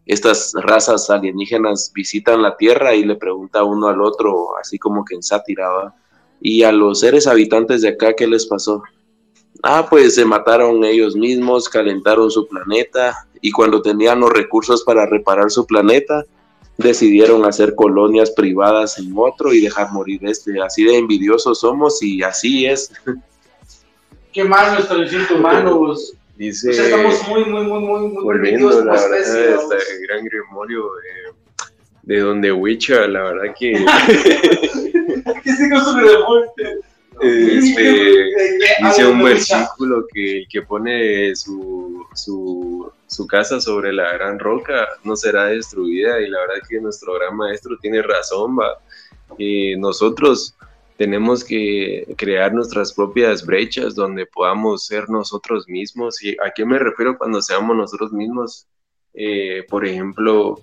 estas razas alienígenas visitan la Tierra y le pregunta uno al otro, así como que en sátira, ¿Y a los seres habitantes de acá qué les pasó? Ah, pues se mataron ellos mismos, calentaron su planeta y cuando tenían los recursos para reparar su planeta, decidieron hacer colonias privadas en otro y dejar morir este. Así de envidiosos somos y así es. Qué mal nuestro instinto humano. Dice, estamos muy, muy, muy, muy, muy volviendo la verdad, este gran grimorio eh, de donde Witcher, la verdad que... (laughs) ¿Qué se construye de muerte? Este, (laughs) dice un versículo que, que pone su, su, su, casa sobre la gran roca no será destruida y la verdad que nuestro gran maestro tiene razón, va. Y nosotros tenemos que crear nuestras propias brechas donde podamos ser nosotros mismos. ¿Y a qué me refiero cuando seamos nosotros mismos? Eh, por ejemplo,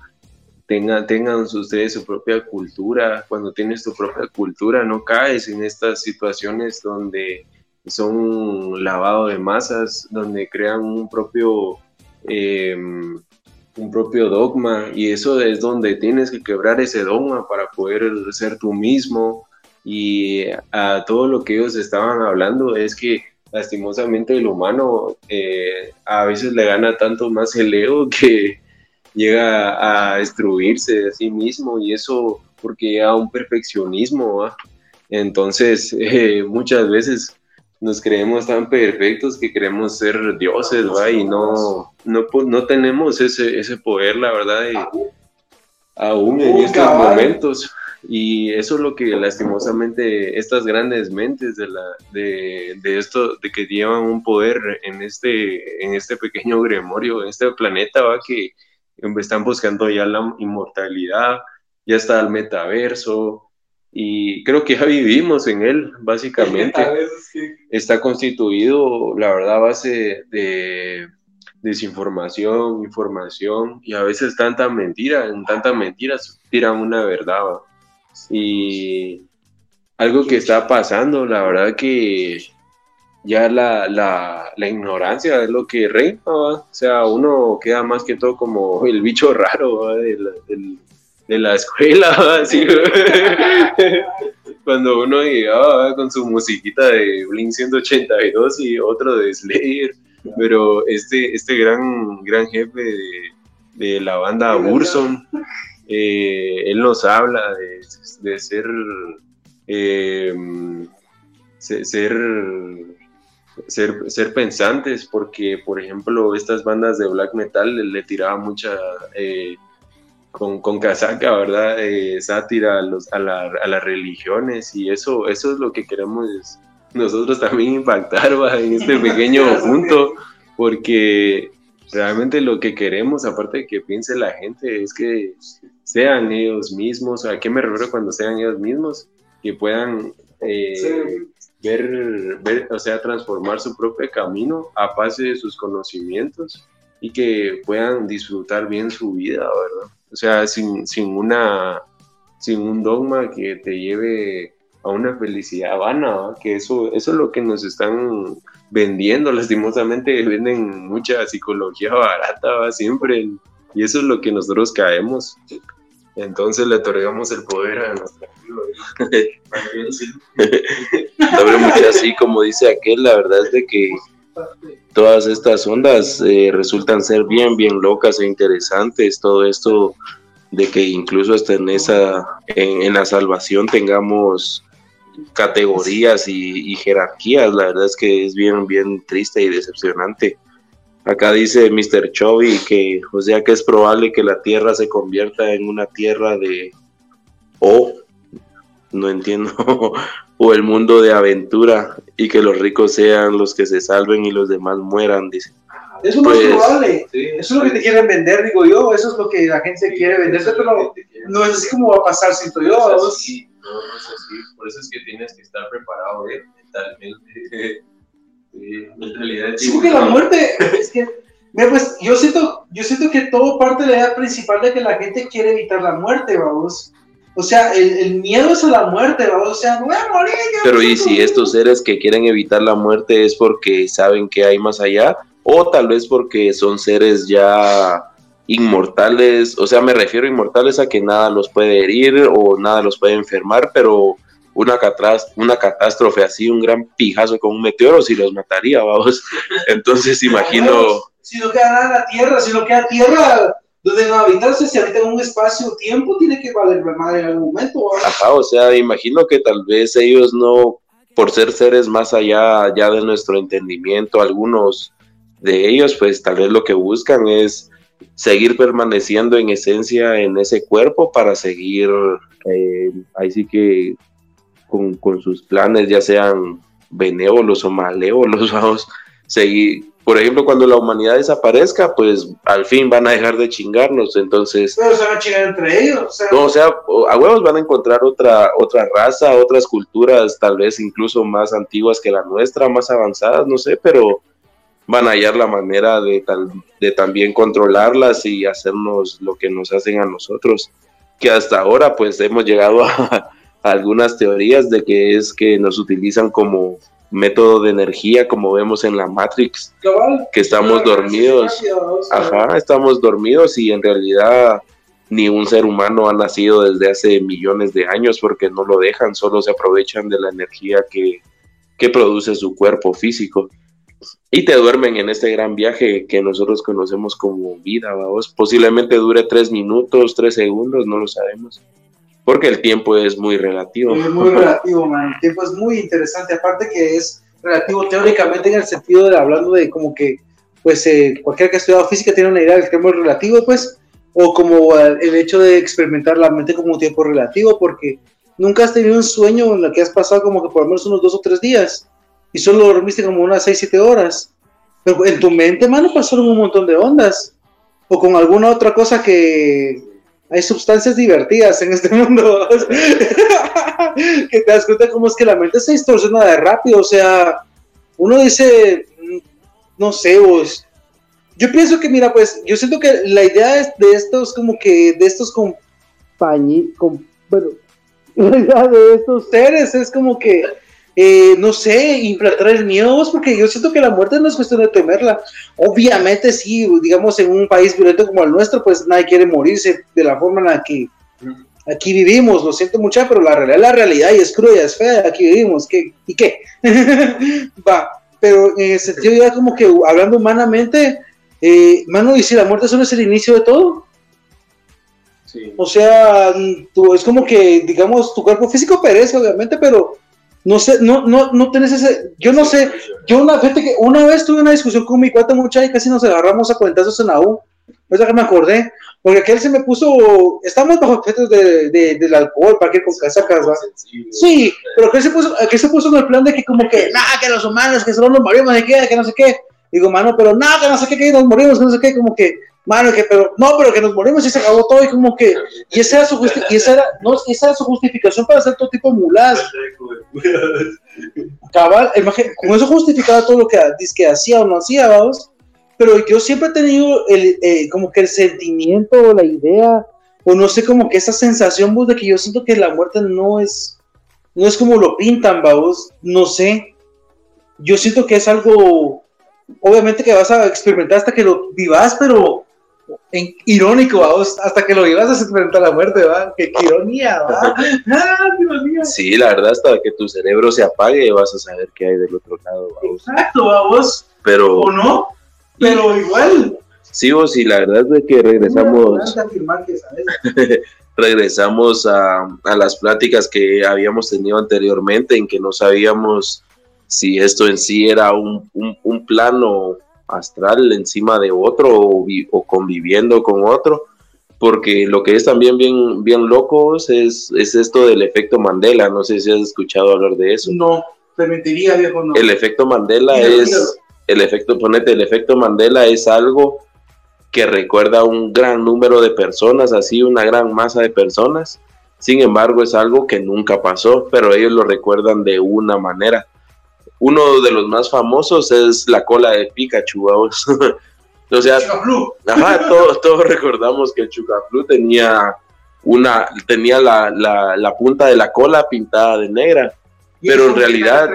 tengan, tengan ustedes su propia cultura. Cuando tienes tu propia cultura, no caes en estas situaciones donde son lavado de masas, donde crean un propio, em, un propio dogma. Y eso es donde tienes que quebrar ese dogma para poder ser tú mismo. Y a todo lo que ellos estaban hablando es que lastimosamente el humano eh, a veces le gana tanto más el ego que, llega a destruirse a sí mismo y eso porque llega a un perfeccionismo. Entonces, (laughs) eh, muchas veces nos creemos tan perfectos que queremos ser dioses, ¿va? Y no, no, no tenemos ese, ese poder, la verdad, aún en estos momentos. Y eso es lo que lastimosamente estas grandes mentes de, la, de, de, esto, de que llevan un poder en este, en este pequeño gremorio, en este planeta, ¿va? Que, están buscando ya la inmortalidad, ya está el metaverso, y creo que ya vivimos en él, básicamente. (laughs) Está constituido, la verdad, a base de desinformación, información, y a veces tanta mentira, en tantas mentiras tiran una verdad. Y algo que está pasando, la verdad que ya la, la, la, ignorancia es lo que reina, o sea, uno queda más que todo como el bicho raro de la, de, la, escuela, así, (laughs) cuando uno llegaba con su musiquita de Blink 182 y otro de Slayer, pero este, este gran, gran jefe de, la banda Burson, eh, él nos habla de, de ser, eh, ser ser, ser pensantes, porque, por ejemplo, estas bandas de black metal le, tiraban mucha, eh, con, con, casaca, ¿verdad? Eh, sátira a, los, a, la, a, las religiones, y eso, eso es lo que queremos nosotros también impactar en este (laughs) pequeño punto, porque realmente lo que queremos, aparte de que piense la gente, es que sean ellos mismos. ¿A qué me refiero cuando sean ellos mismos? Que puedan eh, ver, o sea, transformar su propio camino a base de sus conocimientos y que puedan disfrutar bien su vida, ¿verdad? O sea, sin, sin, una, sin un dogma que te lleve a una felicidad vana, que eso, eso es lo que nos están vendiendo, lastimosamente (laughs) venden mucha psicología barata siempre, y eso es lo que nosotros caemos. Entonces le otorgamos el poder a nuestra (laughs) así como dice aquel, la verdad es de que todas estas ondas eh, resultan ser bien, bien locas e interesantes. Todo esto de que incluso hasta en esa, en, la salvación tengamos categorías y, y, jerarquías, la verdad es que es bien, bien triste y decepcionante. Acá dice Mr. Chovy que, o sea, que es probable que la Tierra se convierta en una tierra de o, no entiendo, (laughs) o el mundo de aventura y que los ricos sean los que se salven y los demás mueran, dice. Eso es pues, probable. Eso es lo que te quieren vender, digo yo. Eso es lo que la gente quiere vender, pero no es así como va a pasar, siento yo. No, no es así. Por eso es que tienes que estar preparado ¿eh? mentalmente. (laughs) Sí, porque la muerte, es que, pues, yo siento, yo siento que todo parte de la idea principal de que la gente quiere evitar la muerte, vamos. O sea, el, miedo es a la muerte, vamos. O sea, no voy a morir. Pero y si estos seres que quieren evitar la muerte es porque saben que hay más allá, o tal vez porque son seres ya inmortales, o sea, me refiero a inmortales a que nada los puede herir o nada los puede enfermar, pero una, una catástrofe así, un gran pijazo con un meteoro, si los mataría, vamos. (laughs) Entonces imagino... Si no queda nada en la Tierra, si no queda Tierra donde no habitarse, si habita en un espacio-tiempo, tiene que valer madre en algún momento. Ajá, o sea, imagino que tal vez ellos no, por ser seres más allá ya de nuestro entendimiento, algunos de ellos, pues tal vez lo que buscan es seguir permaneciendo en esencia en ese cuerpo para seguir eh, ahí sí que con, sus planes, ya sean benévolos o malévolos, (laughs) vamos, seguir. Por ejemplo, cuando la humanidad desaparezca, pues al fin van a dejar de chingarnos, entonces... Pero se van a chingar entre ellos. O sea, no, o sea, a huevos van a encontrar otra, otra raza, otras culturas, tal vez incluso más antiguas que la nuestra, más avanzadas, no sé, pero van a hallar la manera de, de también controlarlas y hacernos lo que nos hacen a nosotros, que hasta ahora pues hemos llegado (laughs) a, algunas teorías de que es que nos utilizan como método de energía, como vemos en la Matrix, que estamos dormidos, ajá, estamos dormidos y en realidad ni un ser humano ha nacido desde hace millones de años porque no lo dejan, solo se aprovechan de la energía que, que produce su cuerpo físico y te duermen en este gran viaje que nosotros conocemos como vida, vamos. Posiblemente dure tres minutos, tres segundos, no lo sabemos. Porque el tiempo es muy relativo. Es muy relativo, man. El tiempo es muy interesante. Aparte que es relativo teóricamente en el sentido de hablando de como que, pues, eh, cualquiera que ha estudiado física tiene una idea del tiempo relativo, pues, o como el hecho de experimentar la mente como un tiempo relativo, porque nunca has tenido un sueño en el que has pasado como que por lo menos unos dos o tres días y solo dormiste como unas 6, 7 horas. Pero en tu mente, mano, pasaron un montón de ondas. O con alguna otra cosa que hay sustancias divertidas en este (laughs) mundo. que te das cuenta cómo es que la mente se distorsiona de rápido. O sea, uno dice, mm, no sé, vos. Yo pienso que, mira, pues, yo siento que la idea de estos, como que, de estos compañeros, bueno, (laughs) la idea de estos seres es como que eh, no sé, implantar el miedo, porque yo siento que la muerte no es cuestión de temerla. Obviamente sí, digamos, en un país violento como el nuestro, pues nadie quiere morirse de la forma en la que aquí vivimos, lo siento mucho, pero la realidad es la realidad y es cruda, es fea, aquí vivimos, ¿qué? ¿y qué? (laughs) Va, pero en el sentido ya como que hablando humanamente, eh, mano, y si la muerte solo es el inicio de todo. Sí. O sea, tú, es como que, digamos, tu cuerpo físico perece, obviamente, pero no sé, no, no, no tenés ese, yo no sé, yo una, gente que una vez tuve una discusión con mi cuate mucha y casi nos agarramos a cuentazos en la U, es que me acordé, porque aquel se me puso, estamos bajo efectos de, de, del alcohol, para que con casacas. Sí, pero que se puso, que se puso en el plan de que como que, nada, que los humanos, que solo nos morimos, de qué, que no sé qué, digo, mano, pero nada, que no sé qué, que nos morimos, que no sé qué, como que, mano, que, pero, no, pero que nos morimos y se acabó todo, y como que, y esa era su, y esa era, no, esa era su justificación para hacer todo tipo de mulas. Cabal, con eso justificaba todo lo que, que hacía o no hacía, vamos. Pero yo siempre he tenido el, eh, como que el sentimiento o la idea, o no sé, como que esa sensación, vos, de que yo siento que la muerte no es, no es como lo pintan, vamos, no sé. Yo siento que es algo, obviamente que vas a experimentar hasta que lo vivas, pero en, irónico, vamos, hasta que lo ibas a experimentar la muerte, ¿va? ¡Qué, ironía, ¿va? (laughs) ¡Ah, Sí, la verdad, hasta que tu cerebro se apague vas a saber qué hay del otro lado, vamos. Exacto, vamos. Pero... ¿O no? Pero igual. Sí, vos, y la verdad es que regresamos... (laughs) regresamos a, a las pláticas que habíamos tenido anteriormente, en que no sabíamos si esto en sí era un, un, un plano astral encima de otro o, conviviendo con otro, porque lo que es también bien, bien loco es, es esto del efecto Mandela, no sé si has escuchado hablar de eso. No, te mentiría, viejo, no. El efecto Mandela es, el efecto, ponete, el efecto Mandela es algo que recuerda a un gran número de personas, así una gran masa de personas. Sin embargo, es algo que nunca pasó, pero ellos lo recuerdan de una manera uno de los más famosos es la cola de Pikachu, vamos. (laughs) o sea, ajá, todos, recordamos que el Chucaflu tenía una, tenía la, la, punta de la cola pintada de negra, pero en realidad,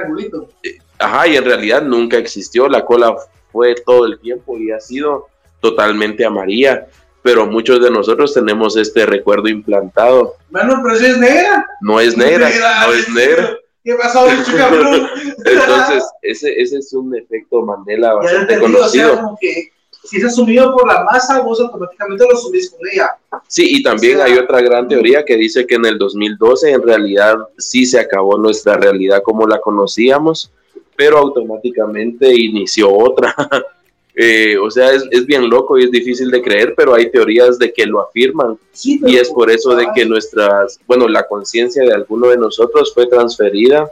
eh, ajá, y en realidad nunca existió, la cola fue todo el tiempo y ha sido totalmente amarilla. pero muchos de nosotros tenemos este recuerdo implantado. Bueno, pero si es negra. No es negra, no es negra. ¿Qué pasó, (laughs) cabrón? Entonces, ese, ese es un efecto Mandela bastante conocido. O sea, como que si es asumido por la masa, vos automáticamente lo asumís con ella. Sí, y también hay otra gran teoría que dice que en el 2012 en realidad sí se acabó nuestra realidad como la conocíamos, pero automáticamente inició otra. (laughs) Eh, o sea, es, es, bien loco y es difícil de creer, pero hay teorías de que lo afirman. y es por eso de que nuestras, bueno, la conciencia de alguno de nosotros fue transferida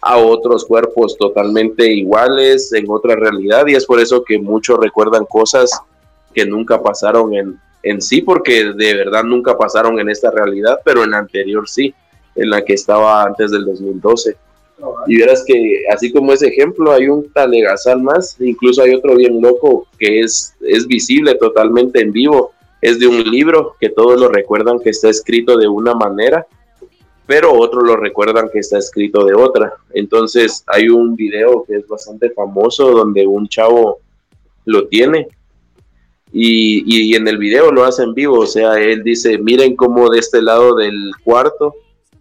a otros cuerpos totalmente iguales en otra realidad y es por eso que muchos recuerdan cosas que nunca pasaron en, en sí, porque de verdad nunca pasaron en esta realidad, pero en la anterior sí, en la que estaba antes del 2012. Y verás que, así como ese ejemplo, hay un talegazal más, incluso hay otro bien loco que es, es visible totalmente en vivo. Es de un libro que todos lo recuerdan que está escrito de una manera, pero otros lo recuerdan que está escrito de otra. Entonces hay un video que es bastante famoso donde un chavo lo tiene y, y en el video lo hace en vivo, o sea, él dice, miren cómo de este lado del cuarto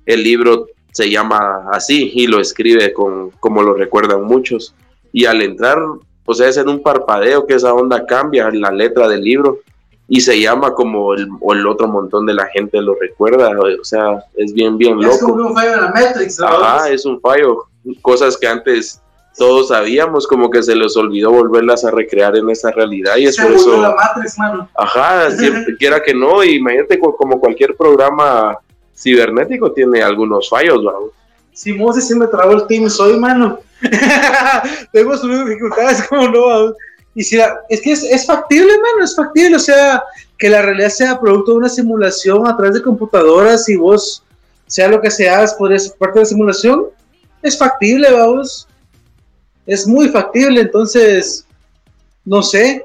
el libro se llama así y lo escribe con, como lo recuerdan muchos. Y al entrar, o sea, es en un parpadeo que esa onda cambia en la letra del libro y se llama como el, o el otro montón de la gente lo recuerda. O sea, es bien, bien loco. Es como un fallo en la Matrix. Ajá, es un fallo. Cosas que antes todos sabíamos, como que se les olvidó volverlas a recrear en esa realidad y es por eso. La Matrix, mano. Ajá, siempre quiera que no, imagínate como cualquier programa cibernético tiene algunos fallos, vamos. Si Moses se me trabó el team, soy mano. (laughs) Tengo sus dificultades, (laughs) como no, Y si es que es, factible, mano, es factible, o sea, que la realidad sea producto de una simulación a través de computadoras y vos, sea lo que seas, podría ser parte de la simulación, es factible, vamos. Es muy factible, entonces, no sé,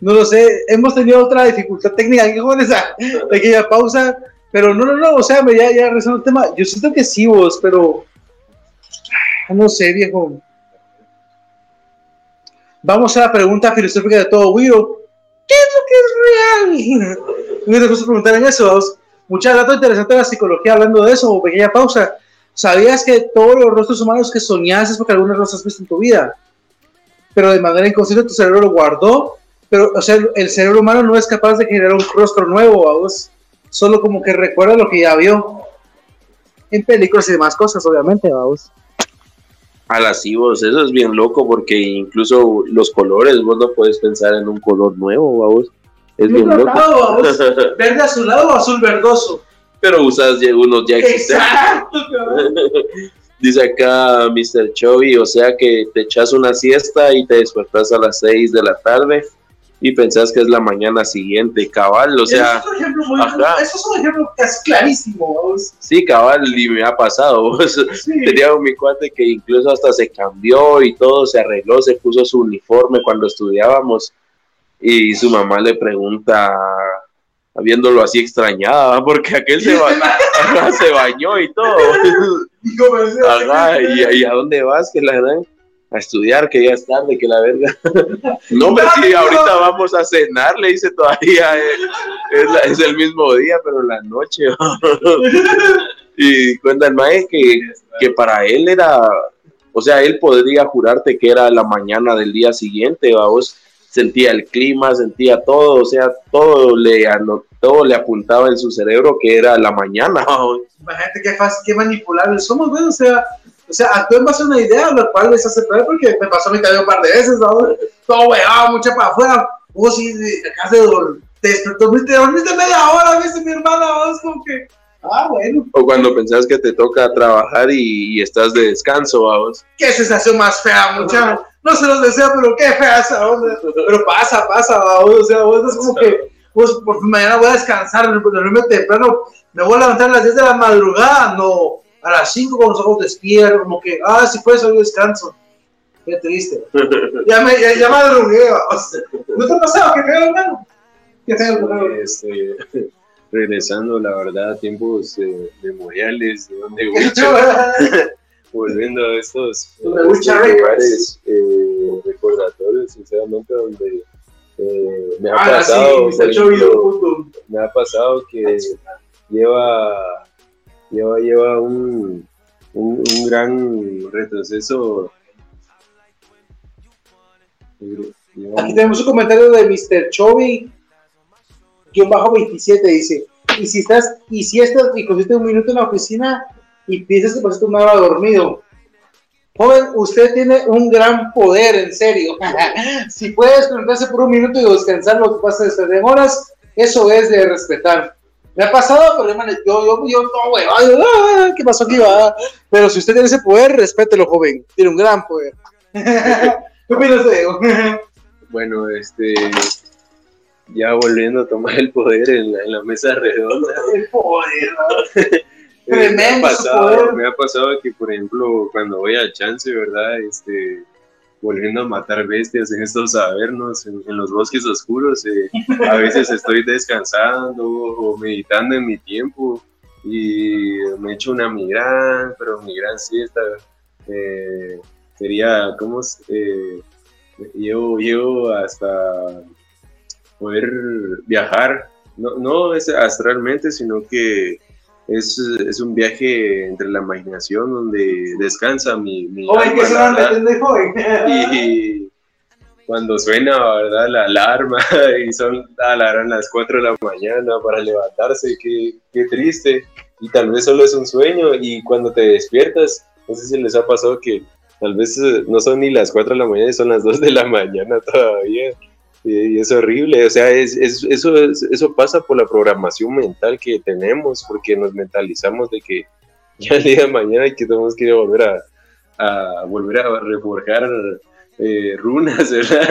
no lo sé, hemos tenido otra dificultad técnica aquí con esa pequeña pausa, pero no, no, no, o sea, ya, ya el tema, yo siento que sí vos, pero no sé, viejo. Vamos a la pregunta filosófica de todo, Wiro. ¿Qué es lo que es real? (laughs) Me gusta preguntar en eso. Vos. Muchas datos interesantes de la psicología hablando de eso, pequeña pausa. ¿Sabías que todos los rostros humanos que soñas es porque algunas los has visto en tu vida? Pero de manera inconsciente tu cerebro lo guardó pero, o sea, el cerebro humano no es capaz de generar un rostro nuevo, vos. Solo como que recuerda lo que ya vio. En películas y demás cosas, obviamente, vamos. A las vos, eso es bien loco porque incluso los colores, vos no puedes pensar en un color nuevo, vamos. Es bien loco. (laughs) Verde azulado o azul verdoso. Pero usas unos ya Exacto, (laughs) Dice acá Mr. Chovy, o sea que te echas una siesta y te despertas a las 6 de la tarde y pensás que es la mañana siguiente, cabal, o sea... Eso es un ejemplo, muy, eso es un ejemplo casi clarísimo, vos. Sí, cabal, y me ha pasado, (laughs) vos. Tenía un mi cuate que incluso hasta se cambió y todo, se arregló, se puso su uniforme cuando estudiábamos y su mamá le pregunta, viéndolo así extrañada, (laughs) porque aquel se, (laughs) se bañó y todo. y, y, a dónde vas? Que la verdad a estudiar, que ya es tarde, que la verga. (laughs) No, hombre, sí, ahorita vamos a cenar, le dice todavía, eh, es, el mismo día, pero la noche. (laughs) y cuenta el mae que, que para él era, o sea, él podría jurarte que era la mañana del día siguiente, vamos, sentía el clima, sentía todo, o sea, todo le, todo le apuntaba en su cerebro que era la mañana. Imagínate qué fácil, qué manipulable somos, güey, o sea, o sea, actúen en base a una idea, la cual les hace porque me pasó mi cabello un par de veces, ¿no? Todo weón, mucha para afuera. Vos sí, acá se te despertó, te dormiste media hora, viste mi hermana, vos como que, ah, bueno. O cuando pensás que te toca trabajar y, estás de descanso, vamos. Qué sensación más fea, mucha. No se los deseo, pero qué fea esa onda. Pero pasa, pasa, vamos. O sea, vos es como que, vos, por mañana voy a descansar, dormirme temprano, me voy a levantar a las 10 de la madrugada, no a las 5 con los ojos despiertos, como que, ah, si puedes hoy descanso. Qué triste. (laughs) ya me, ya, ya madrugué. ¿No te ha pasado que veo, hermano? ¿Qué este, (laughs) Regresando, la verdad, a tiempos eh, memoriales, de donde (laughs) volviendo a estos, lugares eh, recordatorios, sinceramente, donde Eh, me ha ah, pasado, me ha pasado que lleva, lleva, un, un, gran retroceso. Aquí tenemos un comentario de Mr. Chovy, un bajo 27, dice, y si estás, y si estás, y cogiste un minuto en la oficina y piensas que pasaste una hora dormido, Joven, usted tiene un gran poder, en serio. (laughs) si puedes conectarse por un minuto y descansar lo que pasa desde horas, eso es de respetar. Me ha pasado, pero yo, yo, yo, no, güey, ¿qué pasó aquí? Va? Pero si usted tiene ese poder, respételo, joven. Tiene un gran poder. (laughs) ¿Qué opinas de (laughs) Bueno, este, ya volviendo a tomar el poder en la, en la mesa redonda. (laughs) El poder, me, ha pasado, me ha pasado que, por ejemplo, cuando voy a Chance, ¿verdad? Este, volviendo a matar bestias en estos avernos, en, los bosques oscuros, eh, a veces estoy descansando o meditando en mi tiempo y me echo una mi pero mi gran siesta eh, sería, ¿cómo? Eh, llevo, llevo hasta poder viajar, no, no es astralmente, sino que es, es, un viaje entre la imaginación donde descansa mi, mi que. (laughs) Y, cuando suena, ¿verdad? La alarma (laughs) y son alarman las 4 de la mañana para levantarse, qué, qué triste. Y tal vez solo es un sueño y cuando te despiertas, no sé si les ha pasado que tal vez eh, no son ni las 4 de la mañana, son las 2 de la (laughs) mañana todavía y es horrible, o sea, es, eso, eso pasa por la programación mental que tenemos, porque nos mentalizamos de que (laughs) ya el día de mañana que tenemos que volver a, volver a reforjar eh, runas, (laughs) ¿verdad?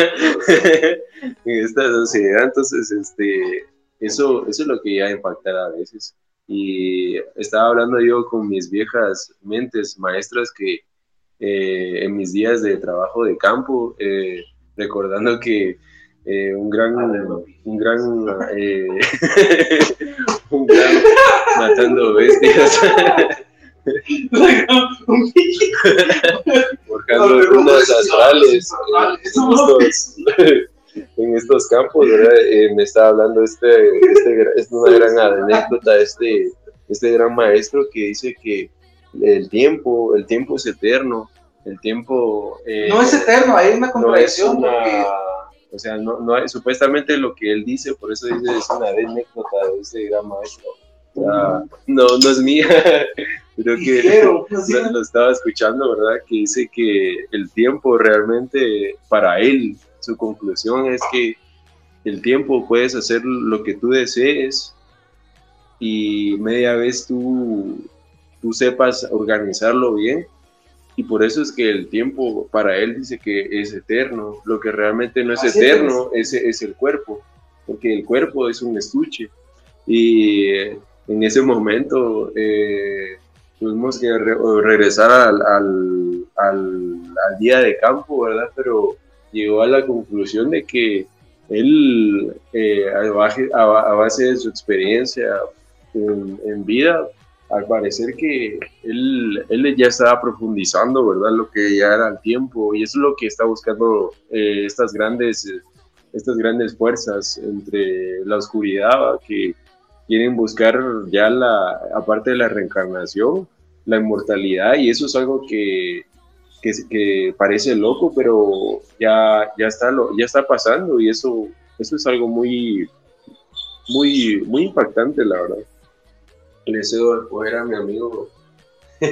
(laughs) en esta sociedad, entonces, este, eso, eso es lo que ya impactará a veces. Y estaba hablando yo con mis viejas mentes maestras que eh, en mis días de trabajo de campo, eh, recordando que eh, un gran, un gran, eh, (laughs) un gran matando bestias. (laughs) Forjando runas astrales. (laughs) en estos, campos, eh, me estaba hablando este, este, es una gran anécdota, este, este gran maestro que dice que el tiempo, el tiempo es eterno, el tiempo... no es eterno, hay una contradicción porque o sea, no, no supuestamente lo que él dice, por eso dice, es una anécdota de ese gran maestro. no, no es mía, (laughs) creo que (laughs) lo, estaba escuchando, ¿verdad? Que dice que el tiempo realmente, para él, su conclusión es que el tiempo puedes hacer lo que tú desees y media vez tú, tú sepas organizarlo bien, y por eso es que el tiempo para él dice que es eterno. Lo que realmente no es eterno es. es. el cuerpo, porque el cuerpo es un estuche. Y en ese momento eh, tuvimos que regresar al, al, al, día de campo, ¿verdad? Pero llegó a la conclusión de que él, eh, a, base de su experiencia en, en vida, al parecer que él, él, ya estaba profundizando, ¿verdad? Lo que ya era el tiempo y eso es lo que está buscando eh, estas, grandes, estas grandes fuerzas entre la oscuridad que quieren buscar ya la, aparte de la reencarnación, la inmortalidad y eso es algo que, que, que parece loco, pero ya, ya, está, lo, ya está pasando y eso, eso es algo muy, muy, muy impactante, la verdad le cedo el poder a mi amigo. (laughs)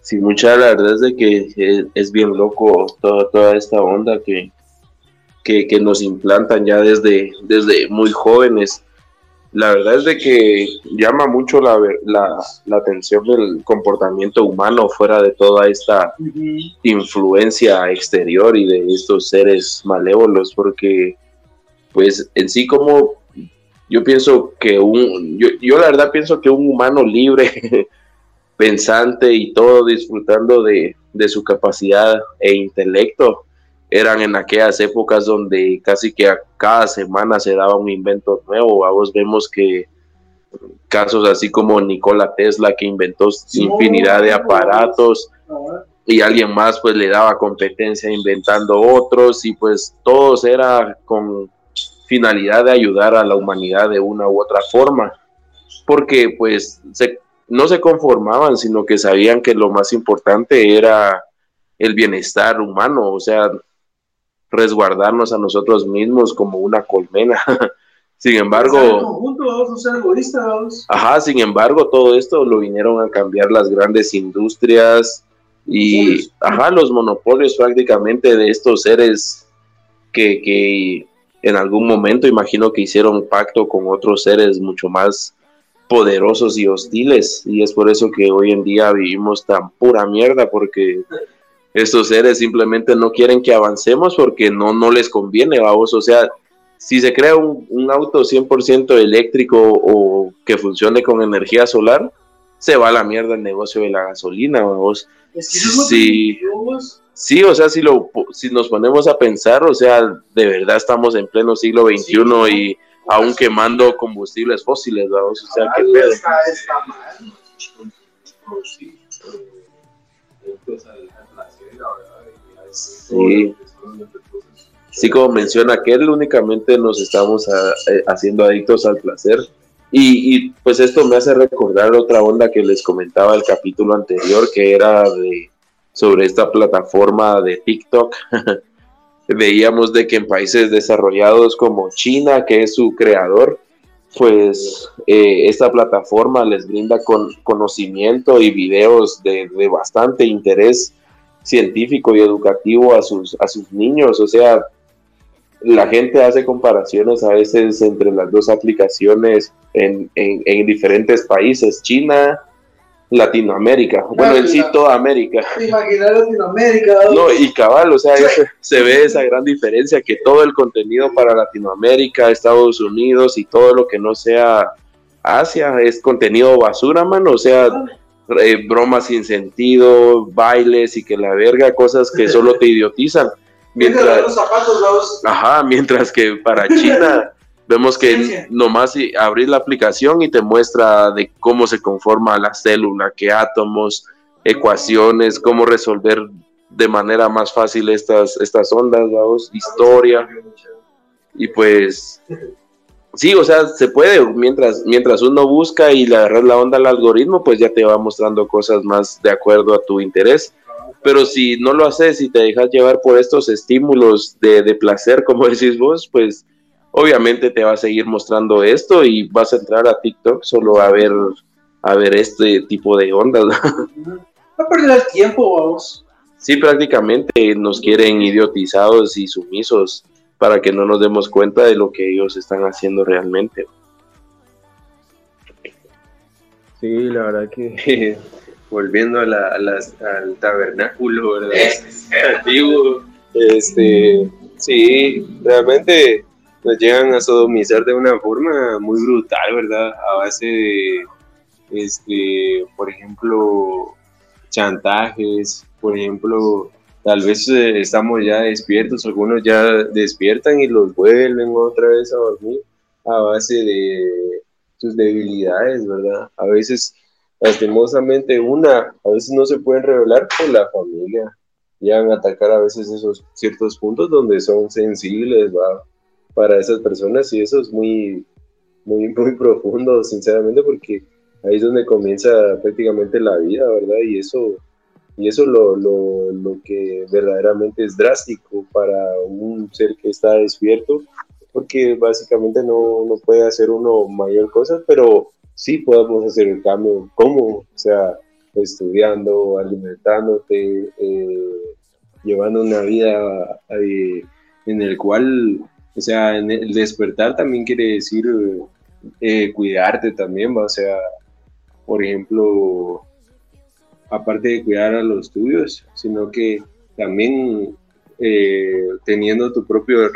sí, mucha la verdad es de que es, bien loco toda, toda esta onda que, que, nos implantan ya desde, desde muy jóvenes. La verdad es de que llama mucho la, la, la atención del comportamiento humano fuera de toda esta influencia exterior y de estos seres malévolos, porque pues en sí como yo pienso que un, yo, yo la verdad pienso que un humano libre, (laughs) pensante y todo disfrutando de, su capacidad e intelecto, eran en aquellas épocas donde casi que a cada semana se daba un invento nuevo. Vos vemos que casos así como Nikola Tesla que inventó infinidad de aparatos, y alguien más pues le daba competencia inventando otros y pues todos era con finalidad de ayudar a la humanidad de una u otra forma, porque pues no se conformaban, sino que sabían que lo más importante era el bienestar humano, o sea, resguardarnos a nosotros mismos como una colmena. (laughs) sin embargo, ajá, sin embargo, todo esto lo vinieron a cambiar las grandes industrias y, ajá, los monopolios prácticamente de estos seres que, que en algún momento imagino que hicieron pacto con otros seres mucho más poderosos y hostiles y es por eso que hoy en día vivimos tan pura mierda porque estos seres simplemente no quieren que avancemos porque no, no les conviene, vamos, o sea, si se crea un, un auto 100% eléctrico o que funcione con energía solar, se va a la mierda el negocio de la gasolina, vamos. sí, sí, o sea, si, lo, si nos ponemos a pensar, o sea, de verdad estamos en pleno siglo XXI y aún quemando combustibles fósiles, vamos, o sea, qué pedo. Sí. Sí, como menciona aquel, únicamente nos estamos eh, haciendo adictos al placer. Y, y, pues esto me hace recordar otra onda que les comentaba el capítulo anterior, que era de sobre esta plataforma de TikTok. (laughs) Veíamos de que en países desarrollados como China, que es su creador, pues eh, esta plataforma les brinda con conocimiento y videos de, de bastante interés científico y educativo a sus, a sus niños. O sea, la gente hace comparaciones a veces entre las dos aplicaciones en, en, diferentes países, China, Latinoamérica, bueno, en sí toda América. Imaginar Latinoamérica. No, y cabal, o sea, se ve esa gran diferencia que todo el contenido para Latinoamérica, Estados Unidos y todo lo que no sea Asia es contenido basura, mano, o sea, eh, bromas sin sentido, bailes y que la verga, cosas que solo te (laughs) idiotizan. Mientras, ajá, mientras que para China (laughs) vemos que nomás abrir la aplicación y te muestra de cómo se conforma la célula, qué átomos, ecuaciones, cómo resolver de manera más fácil estas, estas ondas, vamos, historia. Y pues Sí, o sea, se puede, mientras, mientras uno busca y le agarras la onda al algoritmo, pues ya te va mostrando cosas más de acuerdo a tu interés. Pero si no lo haces y te dejas llevar por estos estímulos de, de placer, (laughs) como decís vos, pues obviamente te va a seguir mostrando esto y vas a entrar a TikTok solo a ver, a ver este tipo de ondas. (laughs) Va a perder el tiempo, vamos. Sí, prácticamente nos quieren idiotizados y sumisos para que no nos demos cuenta de lo que ellos están haciendo realmente. Sí, la verdad que (laughs) volviendo a la, al tabernáculo, ¿verdad? (laughs) Antiguo, este, sí, realmente nos llegan a sodomizar de una forma muy brutal, ¿verdad? A base de, este, por ejemplo, chantajes, por ejemplo, tal vez eh, estamos ya despiertos, algunos ya despiertan y los vuelven otra vez a dormir a base de sus debilidades, ¿verdad? A veces, lastimosamente, una, a veces no se pueden revelar con la familia, llegan a atacar a veces esos ciertos puntos donde son sensibles. Para esas personas y eso es muy, muy, (laughs) muy profundo, sinceramente, porque ahí es donde comienza prácticamente la vida, ¿verdad? Y eso y eso lo, lo, lo que verdaderamente es drástico para un ser que está despierto, porque básicamente no, no puede hacer uno mayor cosa, pero sí podemos hacer el cambio. ¿Cómo? O sea, estudiando, alimentándote, eh, llevando una vida eh, en el cual, o sea, el despertar también quiere decir eh, cuidarte también, ¿va? o sea, por ejemplo, aparte de cuidar a los tuyos, sino que también teniendo tu propio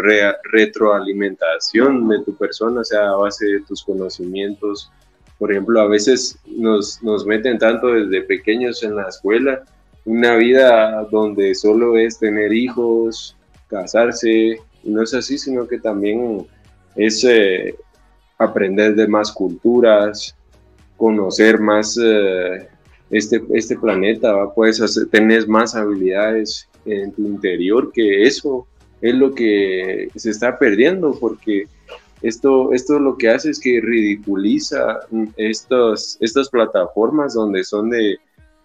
retroalimentación de tu persona, o sea, a base de tus conocimientos. Por ejemplo, a veces nos, nos meten tanto desde pequeños en la escuela, una vida donde solo es tener hijos, casarse, no es así, sino que también es eh, aprender de más culturas, conocer más eh, este, este planeta, puedes hacer, más habilidades en tu interior que eso es lo que se está perdiendo porque esto, esto lo que hace es que ridiculiza estos, estas plataformas donde son de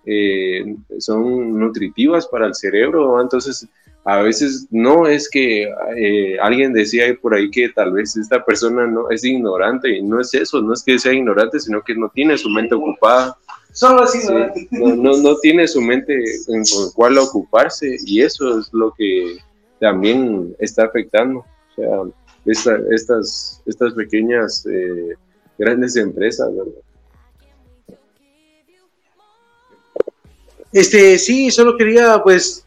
eh, son nutritivas para el cerebro, entonces a veces no es que eh, alguien decía por ahí que tal vez esta persona no es ignorante y no es eso, no es que sea ignorante, sino que no tiene su mente ocupada. Solo es ignorante. no, no, tiene su mente en cuál ocuparse y eso es lo que también está afectando. O sea, estas, estas pequeñas eh, grandes empresas, ¿verdad? Este, sí, solo quería, pues,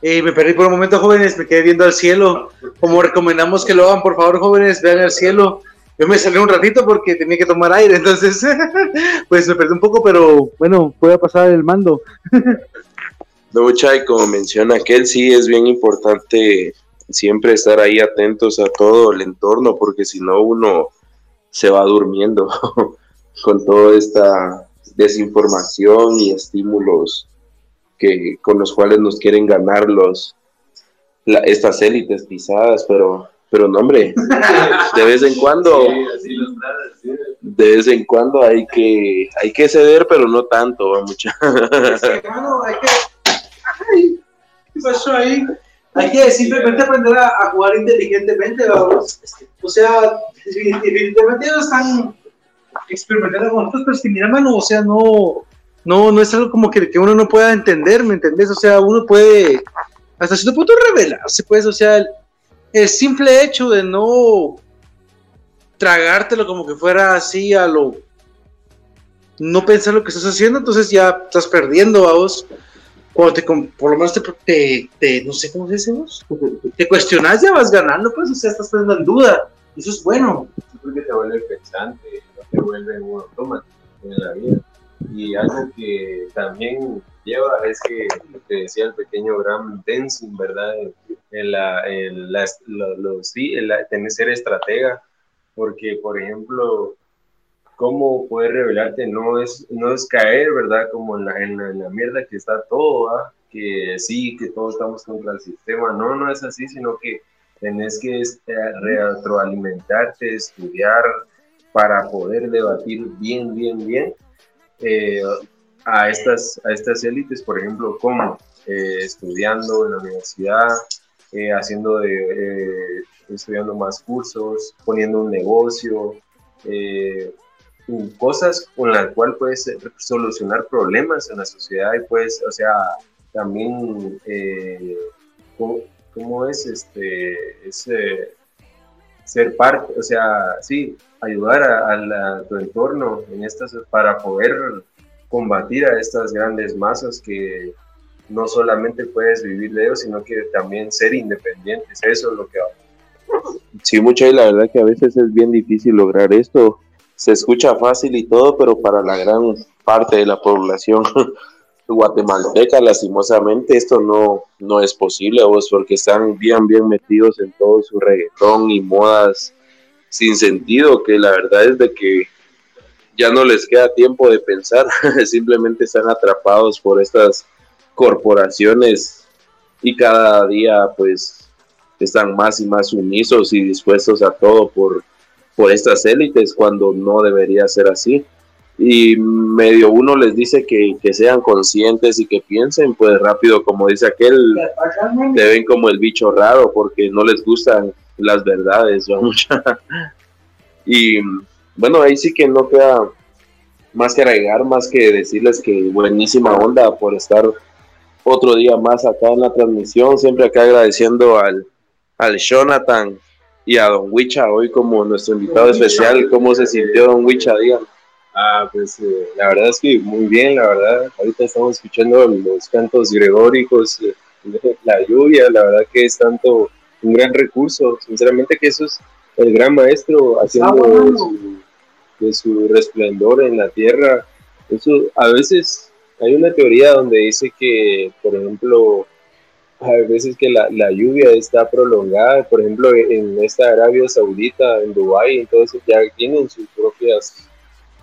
eh, me perdí por un momento, jóvenes, me quedé viendo al cielo. Como recomendamos que lo hagan, por favor, jóvenes, vean al cielo. Yo me salí un ratito porque tenía que tomar aire, entonces, (laughs) pues me perdí un poco, pero bueno, puede pasar el mando. (laughs) No, y como menciona aquel, sí es bien importante siempre estar ahí atentos a todo el entorno, porque si no uno se va durmiendo (laughs) con toda esta desinformación y estímulos que, con los cuales nos quieren ganar los, estas élites pisadas, pero, pero no, hombre, (laughs) de vez en cuando, de vez en cuando hay que, hay que ceder, pero no tanto, mucha. ¿Qué pasó ahí? Hay que simplemente aprender a, jugar inteligentemente, O sea, definitivamente ellos están experimentando con otros, pero es que mira, mano, o sea, no, no, no es algo como que, que uno no pueda entender, ¿me entendés? O sea, uno puede hasta cierto punto revelarse, pues, o sea, el, simple hecho de no tragártelo como que fuera así a lo no pensar lo que estás haciendo, entonces ya estás perdiendo a vos. Cuando te, por lo menos te, te, no sé cómo se dice te cuestionas, ya vas ganando, pues, o sea, estás poniendo en duda. Eso es bueno. Porque te vuelve pensante, no te vuelve un automático en la vida. Y algo que también lleva es que lo que decía el pequeño Graham Densing, ¿verdad? En la, en la, lo, sí, en la, tener ser estratega, porque por ejemplo, cómo poder revelarte no es, no es caer, ¿verdad? Como en la, en la, mierda que está todo, que sí, que todos estamos contra el sistema, no, no es así, sino que tenés que este, retroalimentarte, estudiar para poder debatir bien, bien, bien eh, a, estas, a estas élites, por ejemplo, como eh, estudiando en la universidad, eh, haciendo de, estudiando más cursos, poniendo un negocio, cosas con las cuales puedes solucionar problemas en la sociedad y puedes, o sea, también, ¿cómo, es este, ese ser parte, o sea, sí, ayudar a, tu entorno en estas para poder combatir a estas grandes masas que no solamente puedes vivir de ellos, sino que también ser independientes. Eso es lo que Sí, mucha y la verdad que a veces es bien difícil lograr esto. Se escucha fácil y todo, pero para la gran parte de la población (laughs) guatemalteca, lastimosamente, esto no, no es posible, vos, porque están bien, bien metidos en todo su reggaetón y modas sin sentido, que la verdad es de que ya no les queda tiempo de pensar, (laughs) simplemente están atrapados por estas corporaciones y cada día pues están más y más sumisos y dispuestos a todo por, por estas élites cuando no debería ser así. Y medio uno les dice que, que sean conscientes y que piensen, pues rápido, como dice aquel, te ven como el bicho raro porque no les gustan las verdades, (laughs) y bueno, ahí sí que no queda más que agregar, más que decirles que buenísima onda por estar otro día más acá en la transmisión, siempre acá agradeciendo al, al Jonathan y a Don Wicha hoy como nuestro invitado especial, ¿cómo se sintió Don Wicha? Digan. Ah, pues eh, la verdad es que muy bien, la verdad. Ahorita estamos escuchando los cantos gregóricos, eh, la lluvia, la verdad que es tanto un gran recurso. Sinceramente que eso es el gran maestro haciendo de su, resplendor en la tierra. Eso a veces hay una teoría donde dice que, por ejemplo, a veces que la, la, lluvia está prolongada, por ejemplo, en esta Arabia Saudita, en Dubái, entonces ya tienen sus propias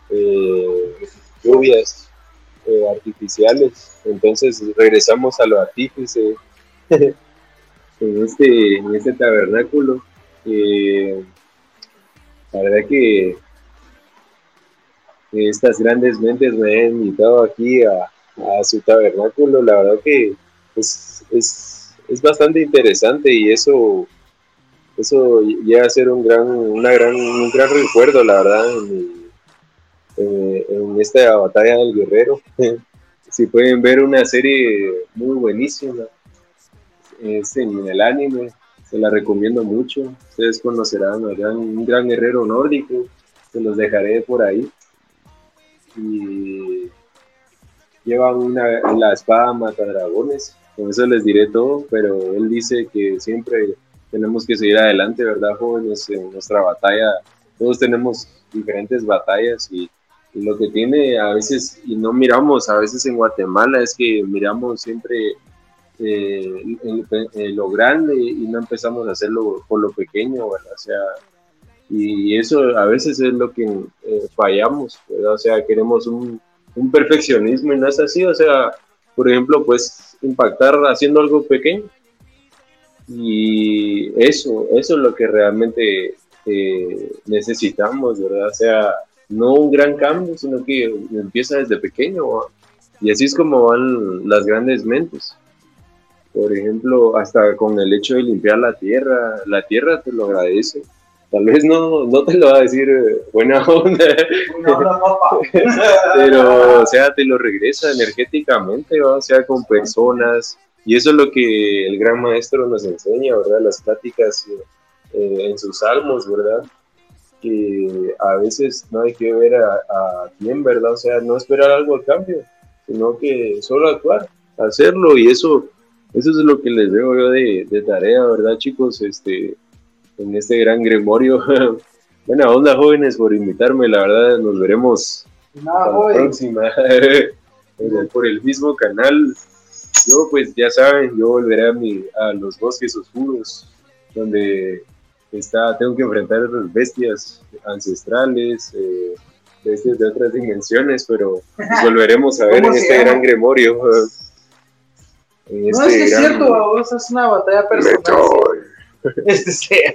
eh, lluvias eh, artificiales. Entonces regresamos a lo artífice (laughs) en, este, en este tabernáculo. Eh, la verdad que estas grandes mentes me han invitado aquí a, a su tabernáculo. La verdad que es, es, es, bastante interesante y eso, eso llega a ser un gran, una gran, un gran recuerdo, la verdad, en, en esta batalla del guerrero. (laughs) si pueden ver una serie muy buenísima, es en el anime, se la recomiendo mucho. Ustedes conocerán a un gran guerrero nórdico, se los dejaré por ahí. Y lleva una, la espada mata dragones, con eso les diré todo, pero él dice que siempre tenemos que seguir adelante, ¿verdad, jóvenes? En nuestra batalla, todos tenemos diferentes batallas y, lo que tiene a veces, y no miramos a veces en Guatemala, es que miramos siempre eh, lo grande y no empezamos a hacerlo por lo pequeño, ¿verdad? O sea, y eso a veces es lo que eh, fallamos, ¿verdad? O sea, queremos un, un perfeccionismo y no es así, o sea, por ejemplo, pues impactar haciendo algo pequeño. Y eso, eso es lo que realmente eh, necesitamos, ¿verdad? O sea, no un gran cambio, sino que empieza desde pequeño. Y así es como van las grandes mentes. Por ejemplo, hasta con el hecho de limpiar la tierra, la tierra te lo agradece tal vez no, no te lo va a decir eh, buena (laughs) onda, (laughs) pero o sea, te lo regresa energéticamente, o sea, con personas, y eso es lo que el gran maestro nos enseña, ¿verdad? Las pláticas eh, en sus salmos, ¿verdad? Que a veces no hay que ver a, a quién, ¿verdad? O sea, no esperar algo a cambio, sino que solo actuar, hacerlo, y eso, eso es lo que les veo yo de, de tarea, ¿verdad, chicos? Este, en este gran gremorio. (laughs) Buena onda, jóvenes, por invitarme. La verdad, nos veremos la próxima (laughs) por el mismo canal. Yo, pues ya saben, yo volveré a, mi, a los bosques oscuros, donde está, tengo que enfrentar a las bestias ancestrales, eh, bestias de otras dimensiones, pero pues, volveremos a (laughs) ver en este gran gremorio. no, es que es cierto, es una batalla personal. (laughs) Este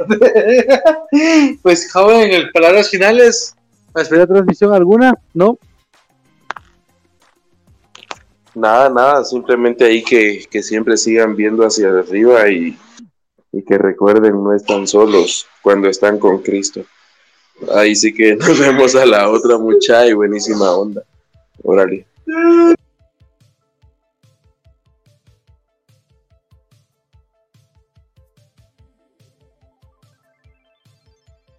pues joven, en palabras finales, ¿espera transmisión alguna? ¿No? Nada, nada, simplemente ahí que, siempre sigan viendo hacia arriba y, y, que recuerden, no están solos cuando están con Cristo. Ahí sí que (laughs) nos vemos a la otra mucha y buenísima onda. Órale.